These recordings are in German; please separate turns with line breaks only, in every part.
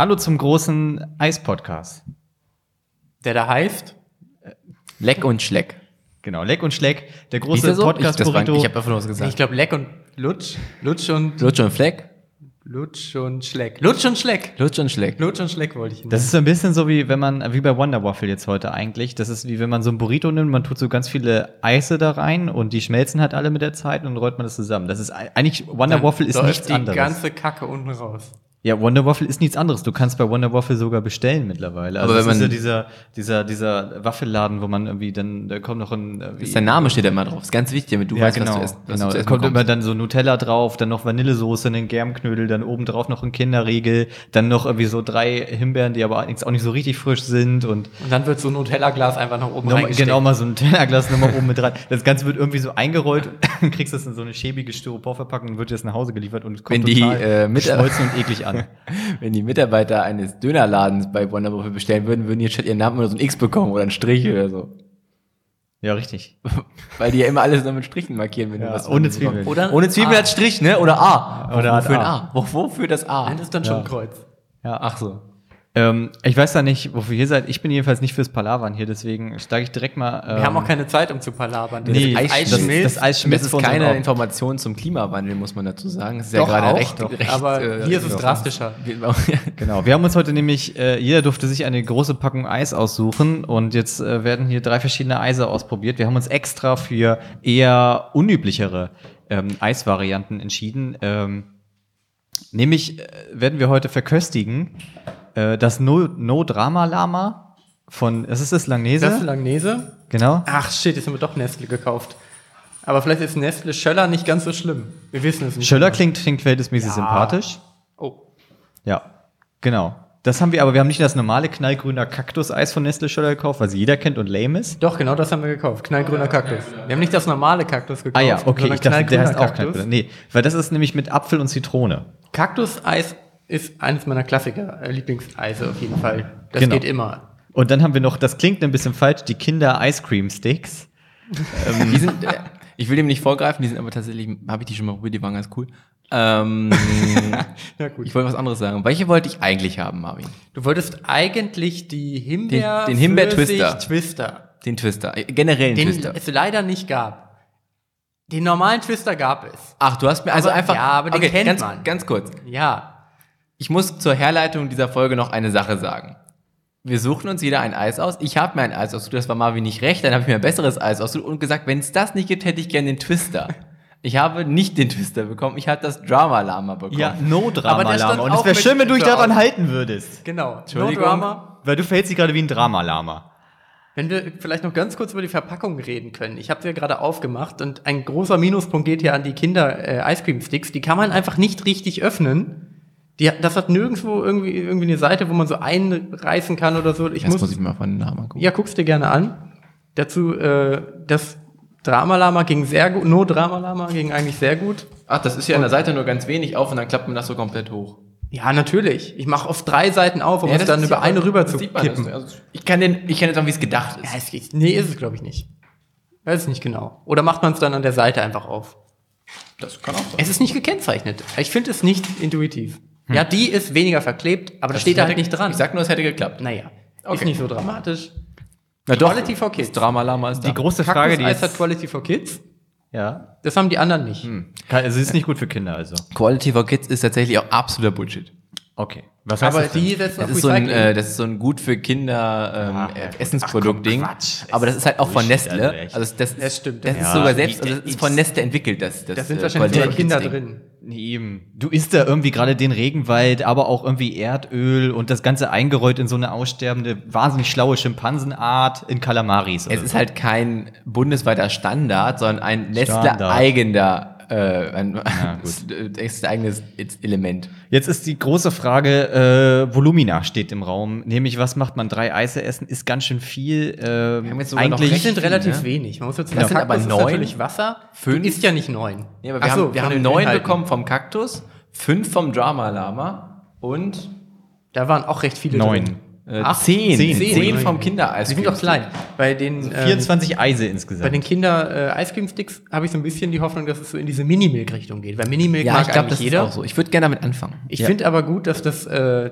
Hallo zum großen Eis-Podcast.
Der da heißt?
Leck und Schleck.
Genau, Leck und Schleck, der große
so?
Podcast
ich, war, ich habe einfach nur was
Ich
gesagt.
glaube Leck und Lutsch. Lutsch und
Lutsch und Fleck?
Lutsch und Schleck. Lutsch und Schleck.
Lutsch und Schleck.
Lutsch und Schleck wollte ich
das ist so ein bisschen so wie wenn man, wie bei Wonder Waffle jetzt heute eigentlich. Das ist wie wenn man so ein Burrito nimmt, man tut so ganz viele Eise da rein und die schmelzen halt alle mit der Zeit und dann rollt man das zusammen. Das ist ei- eigentlich, Wonder
Dann
Waffle ist nichts
die
anderes.
ganze Kacke unten raus.
Ja, Wonder Waffle ist nichts anderes. Du kannst bei Wonder Waffle sogar bestellen mittlerweile. Also
Aber
das
wenn
ist ja
man-
dieser, dieser, dieser Waffelladen, wo man irgendwie dann, da kommt noch ein, äh,
Ist der Name steht da immer drauf. Ist ganz wichtig, damit du
ja,
weißt,
genau.
was du isst. Was
genau.
du
Da kommt immer dann so Nutella drauf, dann noch Vanillesoße, einen Germknödel, dann oben drauf noch ein Kinderriegel, dann noch irgendwie so drei Himbeeren, die aber allerdings auch nicht so richtig frisch sind und
Und dann wird so ein Nutella-Glas einfach nach oben reingesteckt.
genau mal so ein Tellerglas nochmal oben mit dran. Das Ganze wird irgendwie so eingerollt, dann kriegst du es in so eine schäbige Styroporverpackung und wird dir das nach Hause geliefert und es kommt
Wenn die,
total
äh, mit-
und eklig an.
Wenn die Mitarbeiter eines Dönerladens bei Wonder Waffle bestellen würden, würden die jetzt statt ihren Namen nur so ein X bekommen oder ein Strich oder so.
Ja, richtig.
Weil die ja immer alles nur mit Strichen markieren, wenn
Ja,
du was
ohne
bekommst.
Zwiebeln.
Oder
Ohne Zwiebel
A.
hat Strich, ne? Oder A.
Oder hat
wofür ein
A.
A? Wo, wofür das A?
Nein, das ist dann schon ein Kreuz.
Ja.
Ach so.
Ähm, ich weiß ja nicht, wofür ihr seid. Ich bin jedenfalls nicht fürs Palavern hier, deswegen steige ich direkt mal. Ähm,
Wir haben auch keine Zeit, um zu palabern. Das
Nee,
Eis
das-
schmilzt.
das Eis
Das
schmilzt
ist
vor unseren
keine. Information zum Klimawandel, muss man dazu sagen. Es ist
Doch
ja gerade
auch,
recht,
doch.
recht
aber
äh,
hier ist es
doch.
drastischer.
Genau, wir haben uns heute nämlich, äh, jeder durfte sich eine große Packung Eis aussuchen und jetzt äh, werden hier drei verschiedene Eise ausprobiert. Wir haben uns extra für eher unüblichere ähm, Eisvarianten entschieden. Ähm, nämlich äh, werden wir heute verköstigen äh, das No, no Drama Lama von, was ist das, Langnese?
Das ist Langnese.
genau.
Ach shit, jetzt haben wir doch Nestle gekauft. Aber vielleicht ist Nestle Schöller nicht ganz so schlimm. Wir wissen es nicht.
Schöller
genau.
klingt, klingt verhältnismäßig
Ja.
sympathisch.
Oh.
Ja, genau. Das haben wir, aber wir haben nicht das normale knallgrüner Kaktuseis von Nestle Schöller gekauft, was jeder kennt und lame ist.
Doch, genau das haben wir gekauft. Knallgrüner Kaktus. Wir haben nicht das normale Kaktus gekauft.
Ah ja, okay, ich dachte, der
knallgrüner
heißt auch knallgrüner. Nee, weil das ist nämlich mit Apfel und Zitrone.
Kaktuseis ist eines meiner Klassiker, äh, Lieblingseise auf jeden Fall. Das
Genau.
geht immer.
Und dann haben wir noch, das klingt ein bisschen falsch, die Kinder Ice Cream Sticks.
Die sind, äh, ich will dem nicht vorgreifen, die sind aber tatsächlich, habe ich die schon mal probiert, die waren ganz cool. Ähm,
Ja gut.
ich wollte was anderes sagen. Welche wollte ich eigentlich haben, Marvin?
Du wolltest eigentlich die Himbeer
Den- den Himbeer-Twister.
Pfirsich Twister,
Den Twister. Äh, Generell
den
Twister.
es leider nicht gab. Den normalen Twister gab es.
Ach, du hast mir also
Aber-
einfach.
ja, aber den kennt
ganz,
man.
Ganz kurz.
Ja.
Ich muss zur Herleitung dieser Folge noch eine Sache sagen. Wir suchen uns jeder ein Eis aus. Ich habe mir ein Eis ausgesucht, das war Marvin nicht recht. Dann habe ich mir ein besseres Eis ausgesucht und gesagt, wenn es das nicht gibt, hätte ich gerne den Twister. Ich habe nicht den Twister bekommen, ich habe das Drama Lama bekommen.
No
Aber der stand
Und es wäre schön, wenn du dich daran halten würdest.
Genau. No. Drama.
Weil du verhältst dich gerade wie ein Drama-Lama.
Wenn wir vielleicht noch ganz kurz über die Verpackung reden können. Ich habe sie ja gerade aufgemacht und ein großer Minuspunkt geht hier an die Kinder äh, Ice Cream Sticks. Die kann man einfach nicht richtig öffnen. Die, das hat nirgendwo irgendwie, irgendwie eine Seite, wo man so einreißen kann oder so. Ich
Jetzt
muss,
muss ich mir mal von den Namen gucken.
ja, guck's dir gerne an. Dazu, äh, das Dramalama ging sehr gut, No Dramalama ging eigentlich sehr gut.
Ach, das ist ja an der Seite nur ganz wenig auf und dann klappt man das so komplett hoch.
Ja, natürlich. Ich mache auf drei Seiten auf, um
Ja,
es dann über eine rüber zu kippen.
also ich kann den, ich kann jetzt sagen, wie es gedacht ist.
Ja, es geht. Nee, ist es, glaube ich, nicht. Weiß es nicht genau. Oder macht man es dann an der Seite einfach auf?
Das kann auch sein.
Es ist nicht gekennzeichnet. Ich finde es nicht intuitiv. Ja, die ist weniger verklebt, aber das steht da halt nicht dran.
Ich sag nur, es hätte geklappt.
naja, ist
Okay.
nicht so dramatisch.
Na
Quality for Kids.
Drama Lama ist da.
Die große Frage, die
Kaktus-Eis hat Quality for Kids.
ja,
Das haben die anderen nicht.
kann, also ist nicht gut für Kinder, also.
Quality for Kids ist tatsächlich auch absoluter Bullshit.
Okay. Was heißt
Aber
das denn?
die setzen
Das ist, so ein, äh, das ist so ein gut für Kinder ähm,
Ja,
äh,
ja, gut.
Essensprodukt-Ding. Aber das ist halt auch von Nestle.
also.
Also das,
Das stimmt.
Das
Ja,
ist sogar selbst, also das ist von Nestle entwickelt, das. das
da sind
äh,
wahrscheinlich Kinder drin.
Eben. Du isst da irgendwie gerade den Regenwald, aber auch irgendwie Erdöl und das Ganze eingerollt in so eine aussterbende, wahnsinnig schlaue Schimpansenart in Kalamaris.
Es ist
so.
halt kein bundesweiter Standard, sondern ein. Nestle-eigener, äh, ein,
gut.
es ist ein eigenes Element.
Jetzt ist die große Frage, äh, Volumina steht im Raum. Nämlich, was macht man? Drei Eise essen ist ganz schön viel. Äh,
haben jetzt sogar noch
Die
eigentlich
sind
viel,
relativ
ne?
wenig. Man muss jetzt
Das sind aber
Kaktus ist
neun.
natürlich Wasser.
Fünf.
Du isst ja nicht neun.
Ja, aber wir
Ach so,
haben, wir haben neun
Inhalten.
bekommen vom Kaktus, fünf vom Drama Lama und
Da waren auch recht viele
neun.
drin.
Äh,
Acht?
zehn.
Zehn.
Zehn,
Zehn.
vom Kindereis.
Die sind doch klein. Bei den, ähm,
24 Eise
bei
insgesamt.
den Kinder-Ice-Cream-Sticks habe ich so ein bisschen die Hoffnung, dass es so in diese Minimilk-Richtung geht. Weil Minimilk
Ja,
mag
ich glaube,
eigentlich
das
jeder.
ist auch so. Ich würde gerne damit anfangen.
Ich
Ja.
finde aber gut, dass das äh,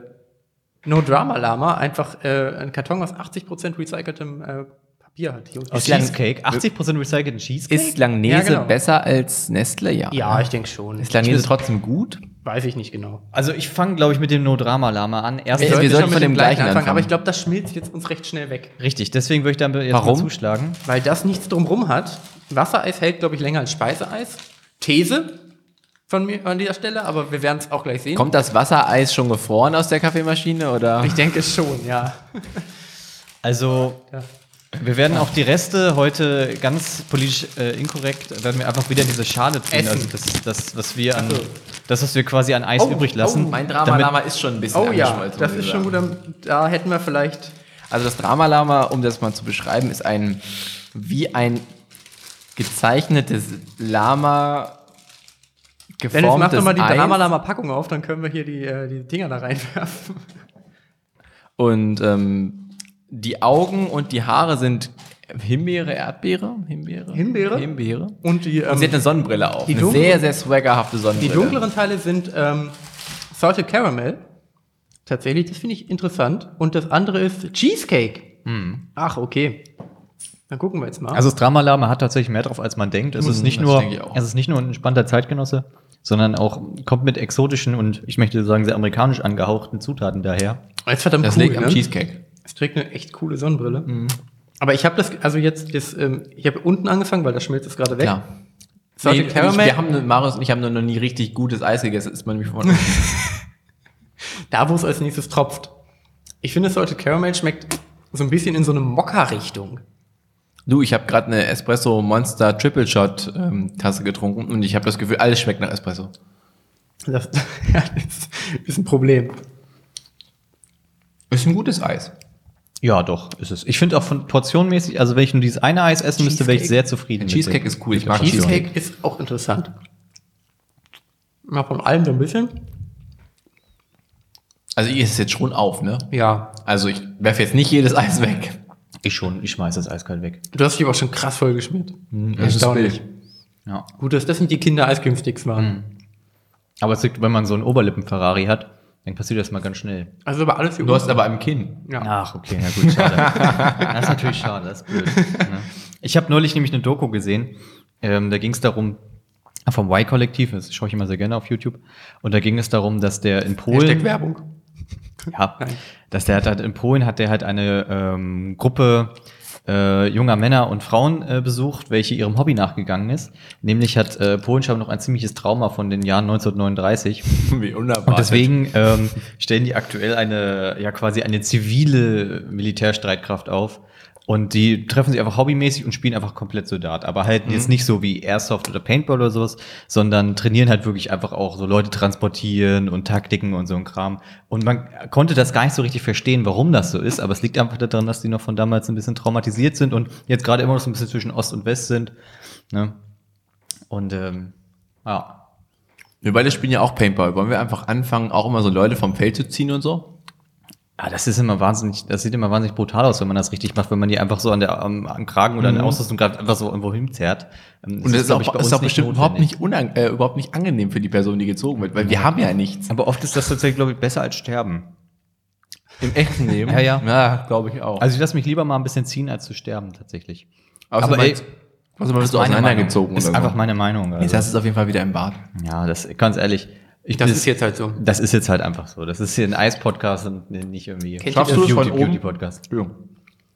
No Drama Lama einfach äh, einen Karton aus 80% recyceltem äh, Hier unten.
Aus Cheesecake. 80% recycelten Cheesecake?
Ist Langnese
Ja, genau.
besser als Nestle? Ja.
ja, ich denke schon.
Ist Langnese trotzdem gut?
Weiß ich nicht genau.
also ich fange, glaube ich, mit dem No-Drama-Lama an. Erst
Wir- wir
Sollte
sollten von dem gleichen anfangen.
aber ich glaube, das schmilzt jetzt uns recht schnell weg.
Richtig, deswegen würde ich da jetzt
Warum?
mal zuschlagen.
Weil das nichts drumrum hat. Wassereis hält, glaube ich, länger als Speiseeis. These von mir an dieser Stelle, aber wir werden es auch gleich sehen.
Kommt das Wassereis schon gefroren aus der Kaffeemaschine oder?
Ich denke schon, ja.
Also,
Ja.
Wir werden auch die Reste heute ganz politisch äh, inkorrekt, werden wir einfach wieder in diese Schale tun.
Essen.
Also das, das, was wir an, das, was wir quasi an Eis
Oh,
übrig lassen.
oh,
Mein Drama-Lama ist schon ein bisschen
Oh ja, das ist schon gut. Da hätten wir vielleicht.
Also das Drama-Lama, um das mal zu beschreiben, ist ein wie ein gezeichnetes Lama
Dennis, mach
geformtes
doch mal die. Drama-Lama-Packung auf, dann können wir hier die, äh, die Dinger da reinwerfen.
Und ähm, die Augen und die Haare sind Himbeere, Erdbeere? Himbeere?
Himbeere?
Himbeere.
Und die, ähm,
Und sie hat eine Sonnenbrille auf.
die
eine sehr, sehr swaggerhafte
die
Sonnenbrille.
dunkleren Teile sind ähm, Salted Caramel. Tatsächlich, das finde ich interessant. Und das andere ist Cheesecake. Ach, okay. Dann gucken wir jetzt mal.
Also das Drama-Lama hat tatsächlich mehr drauf, als man denkt. Es ist nicht nur, es ist nicht nur ein entspannter Zeitgenosse, sondern auch kommt mit exotischen und ich möchte sagen sehr amerikanisch angehauchten Zutaten daher.
das ist verdammt
das
cool.
liegt am
ne?
Cheesecake.
Es trägt eine echt coole Sonnenbrille. Aber ich habe das, also jetzt, das, ähm, ich habe unten angefangen, weil das schmilzt jetzt gerade weg.
Klar.
Salted
Nee,
Caramel,
Ich, wir haben, Marius und ich haben noch nie richtig gutes Eis gegessen. Ist man nämlich von
da wo es als nächstes tropft. Ich finde, Salted Caramel schmeckt so ein bisschen in so eine Mokka-Richtung.
Du, ich habe gerade eine Espresso Monster Triple Shot ähm, Tasse getrunken und ich habe das Gefühl, alles schmeckt nach Espresso.
Das, ja, das ist ein Problem.
Ist ein gutes Eis.
Ja, doch, ist es. Ich finde auch von portionmäßig, also wenn ich nur dieses eine Eis essen müsste, wäre ich sehr zufrieden. mit
Cheesecake ist cool. Ich mag
Cheesecake ist auch interessant. Mal von allem so ein bisschen.
Also ihr ist es jetzt schon auf, ne?
Ja.
Also ich werfe jetzt nicht jedes Eis weg.
Ich schon, ich schmeiß das eiskalt weg.
Du hast dich aber schon krass vollgeschmiert.
Das ist
Erstaunlich.
Ja.
Gut, dass das nicht die Kinder-Eiscreme-Sticks waren.
Mhm. Aber es liegt, wenn man so einen Oberlippen-Ferrari hat, dann passiert das mal ganz schnell.
Also aber alles
Du hast aber im Kinn.
ja.
Ach, okay, na gut, schade. das ist natürlich schade, das ist blöd. Ne? Ich habe neulich nämlich eine Doku gesehen, ähm, da ging es darum, vom Y-Kollektiv, das schaue ich immer sehr gerne auf YouTube, und da ging es darum, dass der in
Hashtag
Polen,
Werbung.
ja,
Nein.
dass der hat halt in Polen hat der halt eine ähm, Gruppe äh, junger Männer und Frauen äh, besucht, welche ihrem Hobby nachgegangen ist. Nämlich hat äh, Polen schon noch ein ziemliches Trauma von den Jahren 1939.
Wie unerwartet.
Und deswegen ähm, stellen die aktuell eine, ja quasi eine zivile Militärstreitkraft auf. Und die treffen sich einfach hobbymäßig und spielen einfach komplett Soldat. Aber halt
Mhm.
jetzt nicht so wie Airsoft oder Paintball oder sowas, sondern trainieren halt wirklich einfach auch so Leute transportieren und Taktiken und so ein Kram. Und man konnte das gar nicht so richtig verstehen, warum das so ist. Aber es liegt einfach daran, dass die noch von damals ein bisschen traumatisiert sind und jetzt gerade immer noch so ein bisschen zwischen Ost und West sind. Ne? Und ähm, ja.
Wir beide spielen ja auch Paintball. Wollen wir einfach anfangen, auch immer so Leute vom Feld zu ziehen und so?
Ja, das ist immer wahnsinnig, das sieht immer wahnsinnig brutal aus, wenn man das richtig macht, wenn man die einfach so an der, am, am Kragen oder an der Ausrüstung gerade einfach so irgendwo hinzerrt. Ähm,
Und das ist,
glaub
auch,
ich,
ist auch bestimmt überhaupt nicht, unang äh, überhaupt nicht angenehm für die Person, die gezogen wird, weil wir haben ja nichts.
Aber oft ist das tatsächlich, glaube ich, besser als sterben.
Im echten Leben?
Ja, ja.
Ja, glaube ich auch.
Also ich lasse mich lieber mal ein bisschen ziehen, als zu sterben, tatsächlich.
Außer
aber ey,
also man wird so auseinandergezogen.
Ist
oder
einfach
so.
meine Meinung.
Jetzt
Also.
hast du es auf jeden Fall wieder im Bad.
Ja, das, ganz ehrlich. Ich
Das
bin-
ist jetzt halt so.
Das ist jetzt halt einfach so. Das ist hier ein Eis-Podcast und nicht irgendwie.
Kennt
Schaffst
das?
du es von oben?
Beauty-Podcast.
Entschuldigung.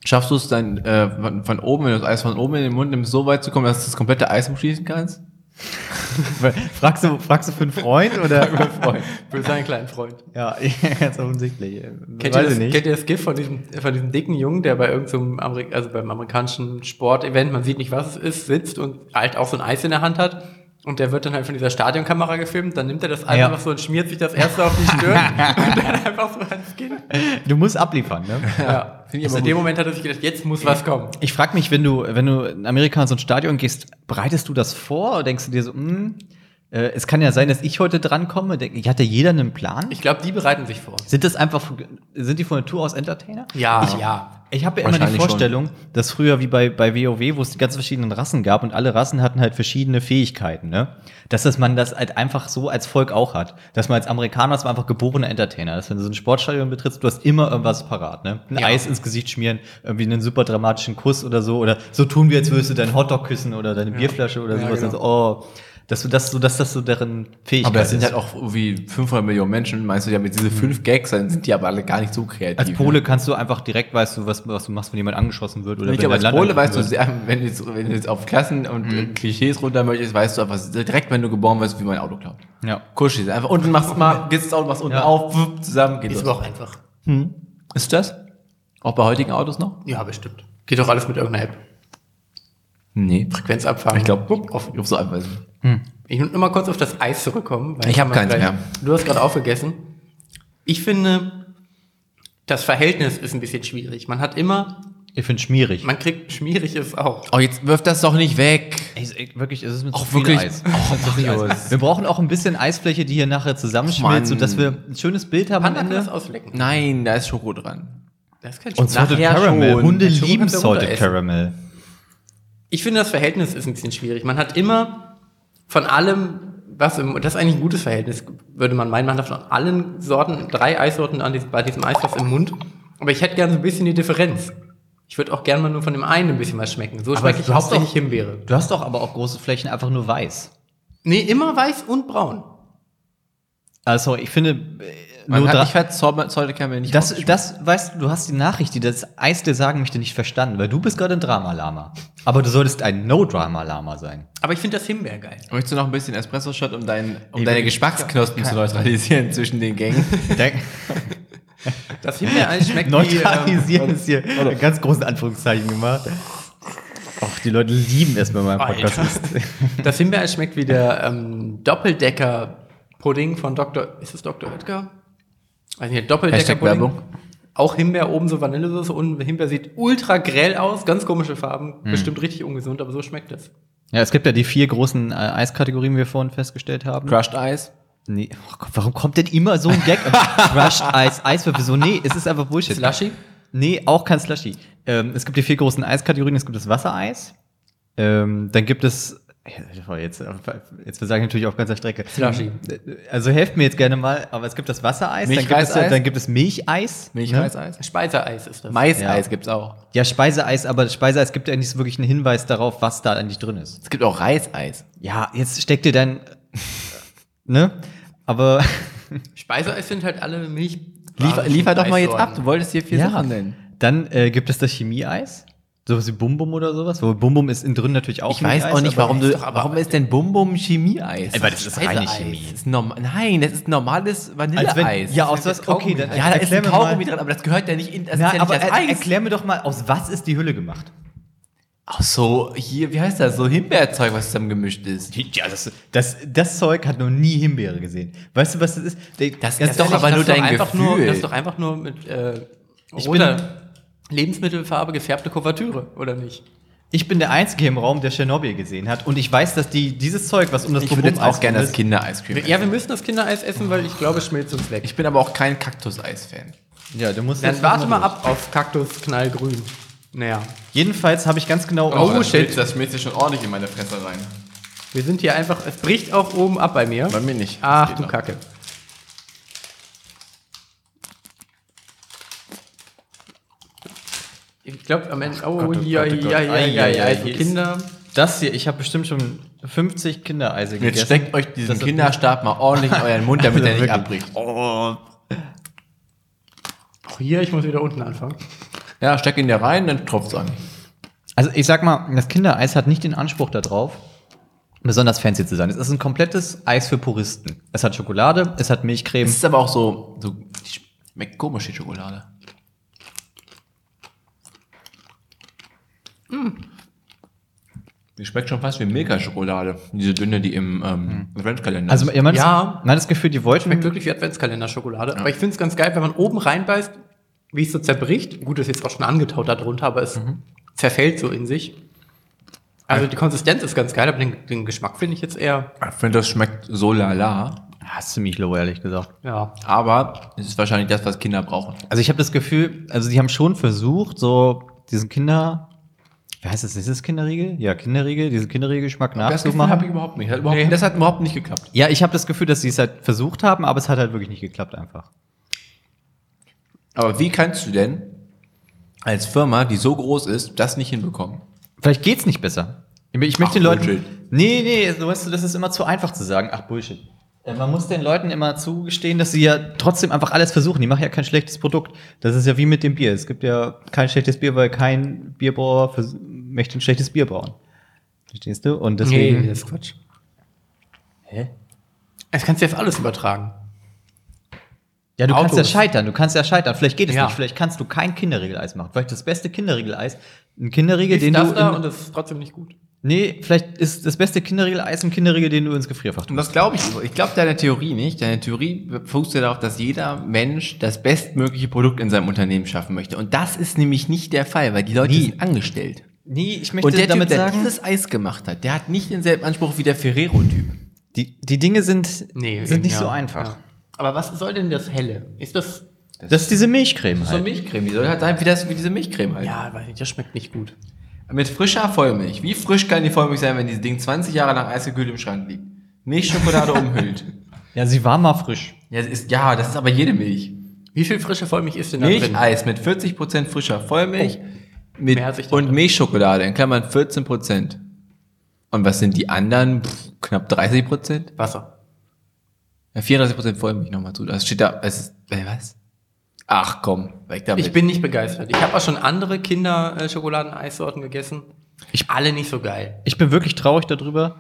Schaffst du es dann äh, von, von oben, wenn du das Eis von oben in den Mund nimmst, so weit zu kommen, dass du das komplette Eis umschließen kannst?
fragst, du, fragst du für einen Freund oder?
Für seinen kleinen Freund.
ja, ganz offensichtlich.
Kennt ihr, das, kennt ihr das GIF von diesem, von diesem dicken Jungen, der bei irgendeinem Amerik also beim amerikanischen Sportevent, man sieht nicht, was es ist, sitzt und halt auch so ein Eis in der Hand hat? Und der wird dann halt von dieser Stadionkamera gefilmt, dann nimmt er das Eis
Ja.
einfach so und schmiert sich das erste auf die Stirn und dann einfach so ans Kinn.
Du musst abliefern, ne?
Ja,
ich
also
aber
in dem. Moment hat er sich gedacht, jetzt muss was kommen.
Ich frage mich, wenn du, wenn du in Amerika in so ein Stadion gehst, bereitest du das vor oder denkst du dir so, hm, Äh, es kann ja sein, dass ich heute drankomme. Denk- Hatte jeder einen Plan?
Ich glaube, die bereiten sich vor.
Sind das einfach, sind die von Natur aus Entertainer?
Ja,
ich,
ja.
Ich habe ja immer die Vorstellung, dass früher wie bei, bei WoW, wo es die ganz verschiedenen Rassen gab und alle Rassen hatten halt verschiedene Fähigkeiten, ne? Dass das man das halt einfach so als Volk auch hat. Dass man als Amerikaner ist man einfach geborener Entertainer. Dass wenn du so ein Sportstadion betrittst, du hast immer irgendwas parat, ne? Ein
Ja.
Eis ins Gesicht schmieren, irgendwie einen super dramatischen Kuss oder so. Oder so tun wir, als würdest du deinen Hotdog küssen oder deine Bierflasche oder
Ja,
sowas.
genau.
Also, oh, dass du das so, dass das so deren Fähigkeit
Aber das sind
ist.
halt auch irgendwie 500 Millionen Menschen. Meinst du, ja mit diese fünf Gags, dann sind die aber alle gar nicht so kreativ.
als Pole kannst du einfach direkt weißt du, was, was du machst, wenn jemand angeschossen wird oder
Ich
wenn
glaube, als
Land
Pole weißt du, sehr, wenn du, jetzt, wenn du jetzt auf Klassen und äh, Klischees runter möchtest, weißt du einfach direkt, wenn du geboren wirst, wie mein Auto klaut.
Ja.
Kuschis. Einfach unten machst mal, gehst das Auto, machst unten
Ja.
auf, wupp, zusammen, geht
Ist
los.
aber auch einfach.
Ist das? Auch bei heutigen Autos noch?
Ja, bestimmt. Geht doch alles mit irgendeiner App.
Nee.
Frequenz abfahren.
Ich glaube,
auf.
ich glaub, so ist es.
Ich will nur mal kurz auf das Eis zurückkommen. weil
Ich hab
mal
keins mehr.
Du hast gerade aufgegessen. Ich finde, das Verhältnis ist ein bisschen schwierig. Man hat immer,
Ich finde schmierig.
man kriegt schmierig ist auch.
Oh, jetzt wirf das doch nicht weg.
Ey, wirklich, es ist mit
Auch
zu viel
wirklich?
Eis.
Oh.
Eis. Wir brauchen auch ein bisschen Eisfläche, die hier nachher zusammenschmilzt, sodass wir ein schönes Bild haben am
Panda kann das
Ende.
auslecken.
Nein, da ist Schoko dran.
Das ist kein
Und
Spaß.
Salted Caramel.
schon.
Hunde
Schoko
lieben Salted. Caramel.
Ich finde, das Verhältnis ist ein bisschen schwierig. Man hat immer von allem, was im, das ist eigentlich ein gutes Verhältnis, würde man meinen. Man hat von allen Sorten, drei Eissorten an diesem, bei diesem Eis was im Mund. Aber ich hätte gerne so ein bisschen die Differenz. Ich würde auch gerne mal nur von dem einen ein bisschen was schmecken. So schmecke ich hauptsächlich
doch-
Himbeere.
Du hast doch aber auch große Flächen einfach nur weiß.
Nee, immer weiß und braun.
Also ich finde,
Man
nur
hat nicht halt Salted Caramel nicht
das, das, weißt du, du hast die Nachricht, die das Eis dir sagen möchte, nicht verstanden, weil du bist gerade ein Drama-Lama. Aber du solltest ein No-Drama-Lama sein.
Aber ich finde das Himbeer geil.
Möchtest du noch ein bisschen Espresso-Shot, um, dein, um deine Geschmacksknospen zu neutralisieren zwischen den Gängen?
Das Himbeereis schmeckt wie,
Neutralisieren
ähm,
ist hier in ganz großen Anführungszeichen gemacht. Och, die Leute lieben es, wenn man
Oh,
einen Podcast ist.
Das Himbeereis schmeckt wie der ähm, Doppeldecker-Pudding von Dr. Ist es Dr. Oetker? Also hier Doppeldecker-Pudding.
Werbung.
Auch Himbeer, oben so Vanillesoße, unten Himbeer sieht ultra grell aus, ganz komische Farben, bestimmt richtig ungesund, aber so schmeckt es.
Ja, es gibt ja die vier großen äh, Eiskategorien, wie wir vorhin festgestellt haben.
Crushed Eis.
Nee, oh Gott, warum kommt denn immer so ein Gag? Crushed Eis, Eiswürfel, so, nee, es ist einfach Bullshit.
Slushy?
Nee, auch kein Slushy. Ähm, es gibt die vier großen Eiskategorien. Es gibt das Wassereis. Ähm, dann gibt es, jetzt, jetzt sage ich natürlich auf ganzer Strecke.
Slushy.
Also helft mir jetzt gerne mal, aber es gibt das Wassereis, dann gibt es,
Milchreiseis?
dann gibt es Milcheis. ne?
Milchreiseis.
Speiseeis ist das.
Maiseis
Ja.
gibt's auch.
Ja, Speiseeis, aber das Speiseeis gibt ja nicht so wirklich einen Hinweis darauf, was da eigentlich drin ist.
Es gibt auch Reiseis.
Ja, jetzt steckt dir dein, ne? Aber
Speiseeis sind halt alle Milch.
Liefer, liefer doch mal jetzt ab. Du wolltest hier vier
Ja.
Sachen nennen.
dann äh, gibt es das Chemieeis. Sowas wie Bum Bum oder sowas. Wo Bum Bum ist innen drin natürlich auch
Ich weiß auch nicht, warum
ist
du. warum ist denn Bum Bum Chemieeis?
Weil das ist reine. Chemie.
Das ist Nein, das ist normales
Als
Vanilleeis.
ja, aus
Das
was, okay, dann
ja, da ist ein Kaugummi dran, aber das gehört ja nicht in. Das
Na,
ja
aber
das
er,
Eis.
erklär mir doch mal, aus was ist die Hülle gemacht?
Ach so, hier, wie heißt das? So Himbeerzeug, was zusammen gemischt ist.
Ja, das, das, das Zeug hat noch nie Himbeere gesehen. Weißt du, was das ist?
Das
ganz
ist doch aber
das
nur dein
einfach
Gefühl.
Nur, das ist doch einfach nur mit äh,
Ich
roter Lebensmittelfarbe gefärbte Kuvertüre, oder nicht?
Ich bin der Einzige im Raum, der Tschernobyl gesehen hat. Und ich weiß, dass die, dieses Zeug, was um das
Ich würde jetzt auch gerne das
ist-
Kindereiscreme.
Ja, wir müssen das Kindereis essen, weil ich glaube, es schmilzt uns weg.
Ich bin aber auch kein Kaktuseis-Fan.
Ja, du musst
Dann
jetzt
warte mal ab auf Kaktus knallgrün. Naja,
Jedenfalls habe ich ganz genau.
Oh, das shit.
Das schmilzt sich schon ordentlich in meine Fresse rein.
wir sind hier einfach, es bricht auch oben ab bei mir.
Bei mir nicht.
Ach du
noch.
Kacke. Ich glaube am Ende, oh,
Gott, oh
ja,
Gott, oh Gott.
ja, ja, ja, ja, also
ist-
Kinder.
Das hier, ich habe bestimmt schon 50 Kindereise gegessen.
Jetzt steckt euch diesen
Das-
Kinderstab mal ordentlich in euren Mund, damit
Also
er nicht
wirklich.
abbricht.
Oh.
Auch hier, ich muss wieder unten anfangen.
Ja, steck ihn da rein, dann tropft's an.
Also ich sag mal, das Kindereis hat nicht den Anspruch darauf, besonders fancy zu sein. Es ist ein komplettes Eis für Puristen. Es hat Schokolade, es hat Milchcreme.
Es ist aber auch so, so schmeckt komisch, die Schokolade. Die schmeckt schon fast wie Milka-Schokolade. Diese dünne, die im ähm, Adventskalender
also
ist.
ihr meint,
Ja.
man hat das Gefühl, die wollten
Schmeckt wirklich wie Adventskalender-Schokolade. Aber ich finde es ganz geil, wenn man oben reinbeißt, wie es so zerbricht. Gut, das ist jetzt auch schon angetaut darunter, aber es zerfällt so in sich. Also die Konsistenz ist ganz geil, aber den, den Geschmack finde ich jetzt eher,
Ich finde, das schmeckt so lala.
Ja, ist ziemlich low, ehrlich gesagt.
ja.
Aber es ist wahrscheinlich das, was Kinder brauchen.
Also ich habe das Gefühl, also die haben schon versucht, so diesen Kinder, wie heißt das, ist das Kinderriegel? Ja, Kinderriegel, diesen Kinderriegel-Geschmack
Das
nachzumachen.
habe ich überhaupt nicht. Hat überhaupt, Das hat überhaupt nicht geklappt.
Ja, ich habe das Gefühl, dass sie es halt versucht haben, aber es hat halt wirklich nicht geklappt einfach.
Aber wie kannst du denn als Firma, die so groß ist, das nicht hinbekommen?
Vielleicht geht's nicht besser. Ich möchte
Ach,
den Leuten.
Bullshit.
Nee, nee, weißt du, das ist immer zu einfach zu sagen. Ach, Bullshit. Äh, Man muss den Leuten immer zugestehen, dass sie ja trotzdem einfach alles versuchen. Die machen ja kein schlechtes Produkt. Das ist ja wie mit dem Bier. Es gibt ja kein schlechtes Bier, weil kein Bierbauer möchte ein schlechtes Bier bauen. Verstehst du? Und deswegen.
Nee, das ist Quatsch.
Hä?
Das kannst du jetzt alles übertragen.
Ja, du kannst ja
Autos.
scheitern, du kannst ja scheitern. Vielleicht geht es
Ja.
nicht, vielleicht kannst du kein Kinderriegeleis machen. Vielleicht das beste Kinderriegeleis, ein Kinderriegel,
Ist
den du.
da und das ist trotzdem nicht gut.
Nee, vielleicht ist das beste Kinderriegeleis ein Kinderriegel, den du ins Gefrierfach
Und
tust.
das glaube ich. Ich glaube deine Theorie nicht. Deine Theorie fußt ja darauf, dass jeder Mensch das bestmögliche Produkt in seinem Unternehmen schaffen möchte. Und das ist nämlich nicht der Fall, weil die Leute
Nie.
sind angestellt.
Nee, ich möchte
Und der
damit
Typ, der
sagen,
dieses Eis gemacht hat, der hat nicht denselben Anspruch wie der Ferrero-Typ.
die, die Dinge sind,
Nee,
sind nicht
ja,
so einfach.
ja. Aber was soll denn das Helle? Ist das.
Das ist diese Milchcreme
So
halt.
Milchcreme, die soll halt sein wie, das, wie diese Milchcreme halt.
Ja, weiß nicht, das schmeckt nicht gut.
Mit frischer Vollmilch. Wie frisch kann die Vollmilch sein, wenn dieses Ding 20 Jahre lang eisgekühlt im Schrank liegt? Milchschokolade umhüllt.
Ja, sie war mal frisch.
Ja, das ist, ja, das ist aber jede Milch.
Wie viel frische Vollmilch ist denn da drin?
Milcheis mit 40% frischer Vollmilch mit,
Mehr als ich dachte.
und Milchschokolade, in Klammern 14%. Und was sind die anderen? Pff, knapp 30%?
Wasser.
Ja, 34% Vollmilch nochmal zu. Das steht da, es ist, äh, was? Ach komm, weg damit.
Ich bin nicht begeistert. Ich habe auch schon andere Kinder-Schokoladen-Eissorten gegessen. Ich alle nicht so geil.
Ich bin wirklich traurig darüber,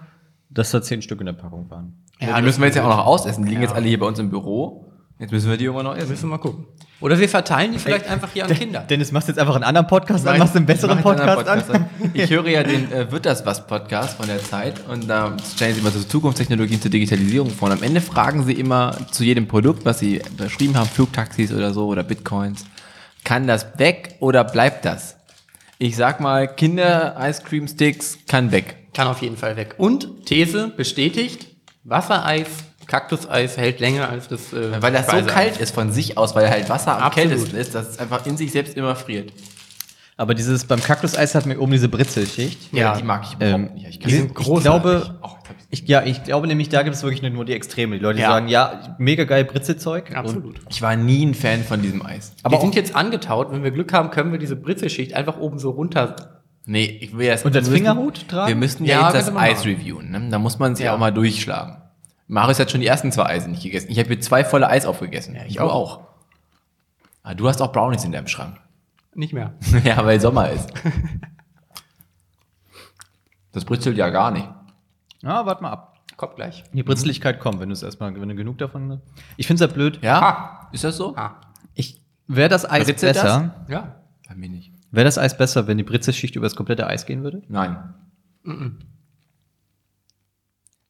dass da zehn Stück in der Packung waren.
ja, die müssen wir jetzt ja auch noch ausessen. Die liegen
Ja.
jetzt alle hier bei uns im Büro. Jetzt müssen wir die irgendwann noch essen.
Müssen wir mal gucken. Oder wir verteilen die vielleicht einfach hier an Kinder.
Dennis, machst du jetzt einfach einen anderen Podcast an, machst du einen besseren
einen
Podcast,
anderen
an?
Podcast an. Ich höre ja den äh, Wird das was Podcast von der Zeit und da stellen sie immer so Zukunftstechnologien zur Digitalisierung vor. Und am Ende fragen sie immer zu jedem Produkt, was sie beschrieben haben, Flugtaxis oder so oder Bitcoins, kann das weg oder bleibt das? Ich sag mal, Kinder-Ice-Cream-Sticks kann weg.
Kann auf jeden Fall weg. Und These bestätigt, Wassereis, Kaktuseis hält länger als das äh,
Weil das so
Speiseeis.
kalt ist von sich aus, weil halt Wasser am
Absolut.
kältesten ist, dass es einfach in sich selbst immer friert.
Aber dieses, beim Kaktuseis hat mir oben diese Britzelschicht.
Ja.
die mag ich
Ähm,
überhaupt nicht. Ich,
die sind ich glaube,
Oh,
ich, ja, ich glaube nämlich, da gibt es wirklich nur die Extreme. Die Leute
Ja.
sagen, ja, mega geil Britzelzeug.
Absolut.
ich war nie ein Fan von diesem Eis.
Aber wir sind jetzt angetaut. Wenn wir Glück haben, können wir diese Britzelschicht einfach oben so runter.
Nee, ich will jetzt.
Und
müssen-
Fingerhut tragen?
Wir müssten ja,
Ja,
jetzt das Eis reviewen. Ne? Da muss man sich
Ja.
auch mal durchschlagen. Marius hat schon die ersten zwei Eise nicht gegessen. Ich habe hier zwei volle Eis aufgegessen.
Ja, ich
Du
auch.
Ah, du hast auch Brownies in deinem Schrank.
Nicht mehr.
ja, weil Sommer ist. Das britzelt ja gar nicht.
Ja, warte mal ab.
Kommt gleich.
Die Britzeligkeit kommt, wenn du es erstmal, wenn du genug davon. Ich finde es ja blöd.
Ja? Ist das so?
Ah.
Ich, wäre das Eis
Britzelt das?
besser,
Ja.
Bei mir nicht.
wäre das Eis besser, wenn die Britzelschicht über das komplette Eis gehen würde?
Nein.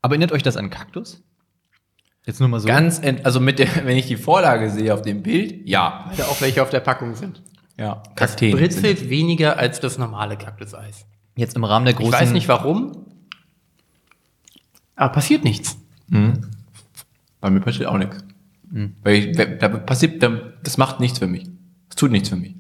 Aber erinnert euch das an Kaktus? Jetzt nur mal so.
Ganz, ent also mit der, wenn ich die Vorlage sehe auf dem Bild, ja.
Weil da auch welche auf der Packung sind.
Ja.
Das
Kakteen.
britzelt weniger als das normale Kaktuseis.
Jetzt im Rahmen der
Ich
großen.
weiß nicht warum. Aber passiert nichts.
Bei mir passiert auch nichts. Weil ich, da passiert, da- das macht nichts für mich. Es tut nichts für mich.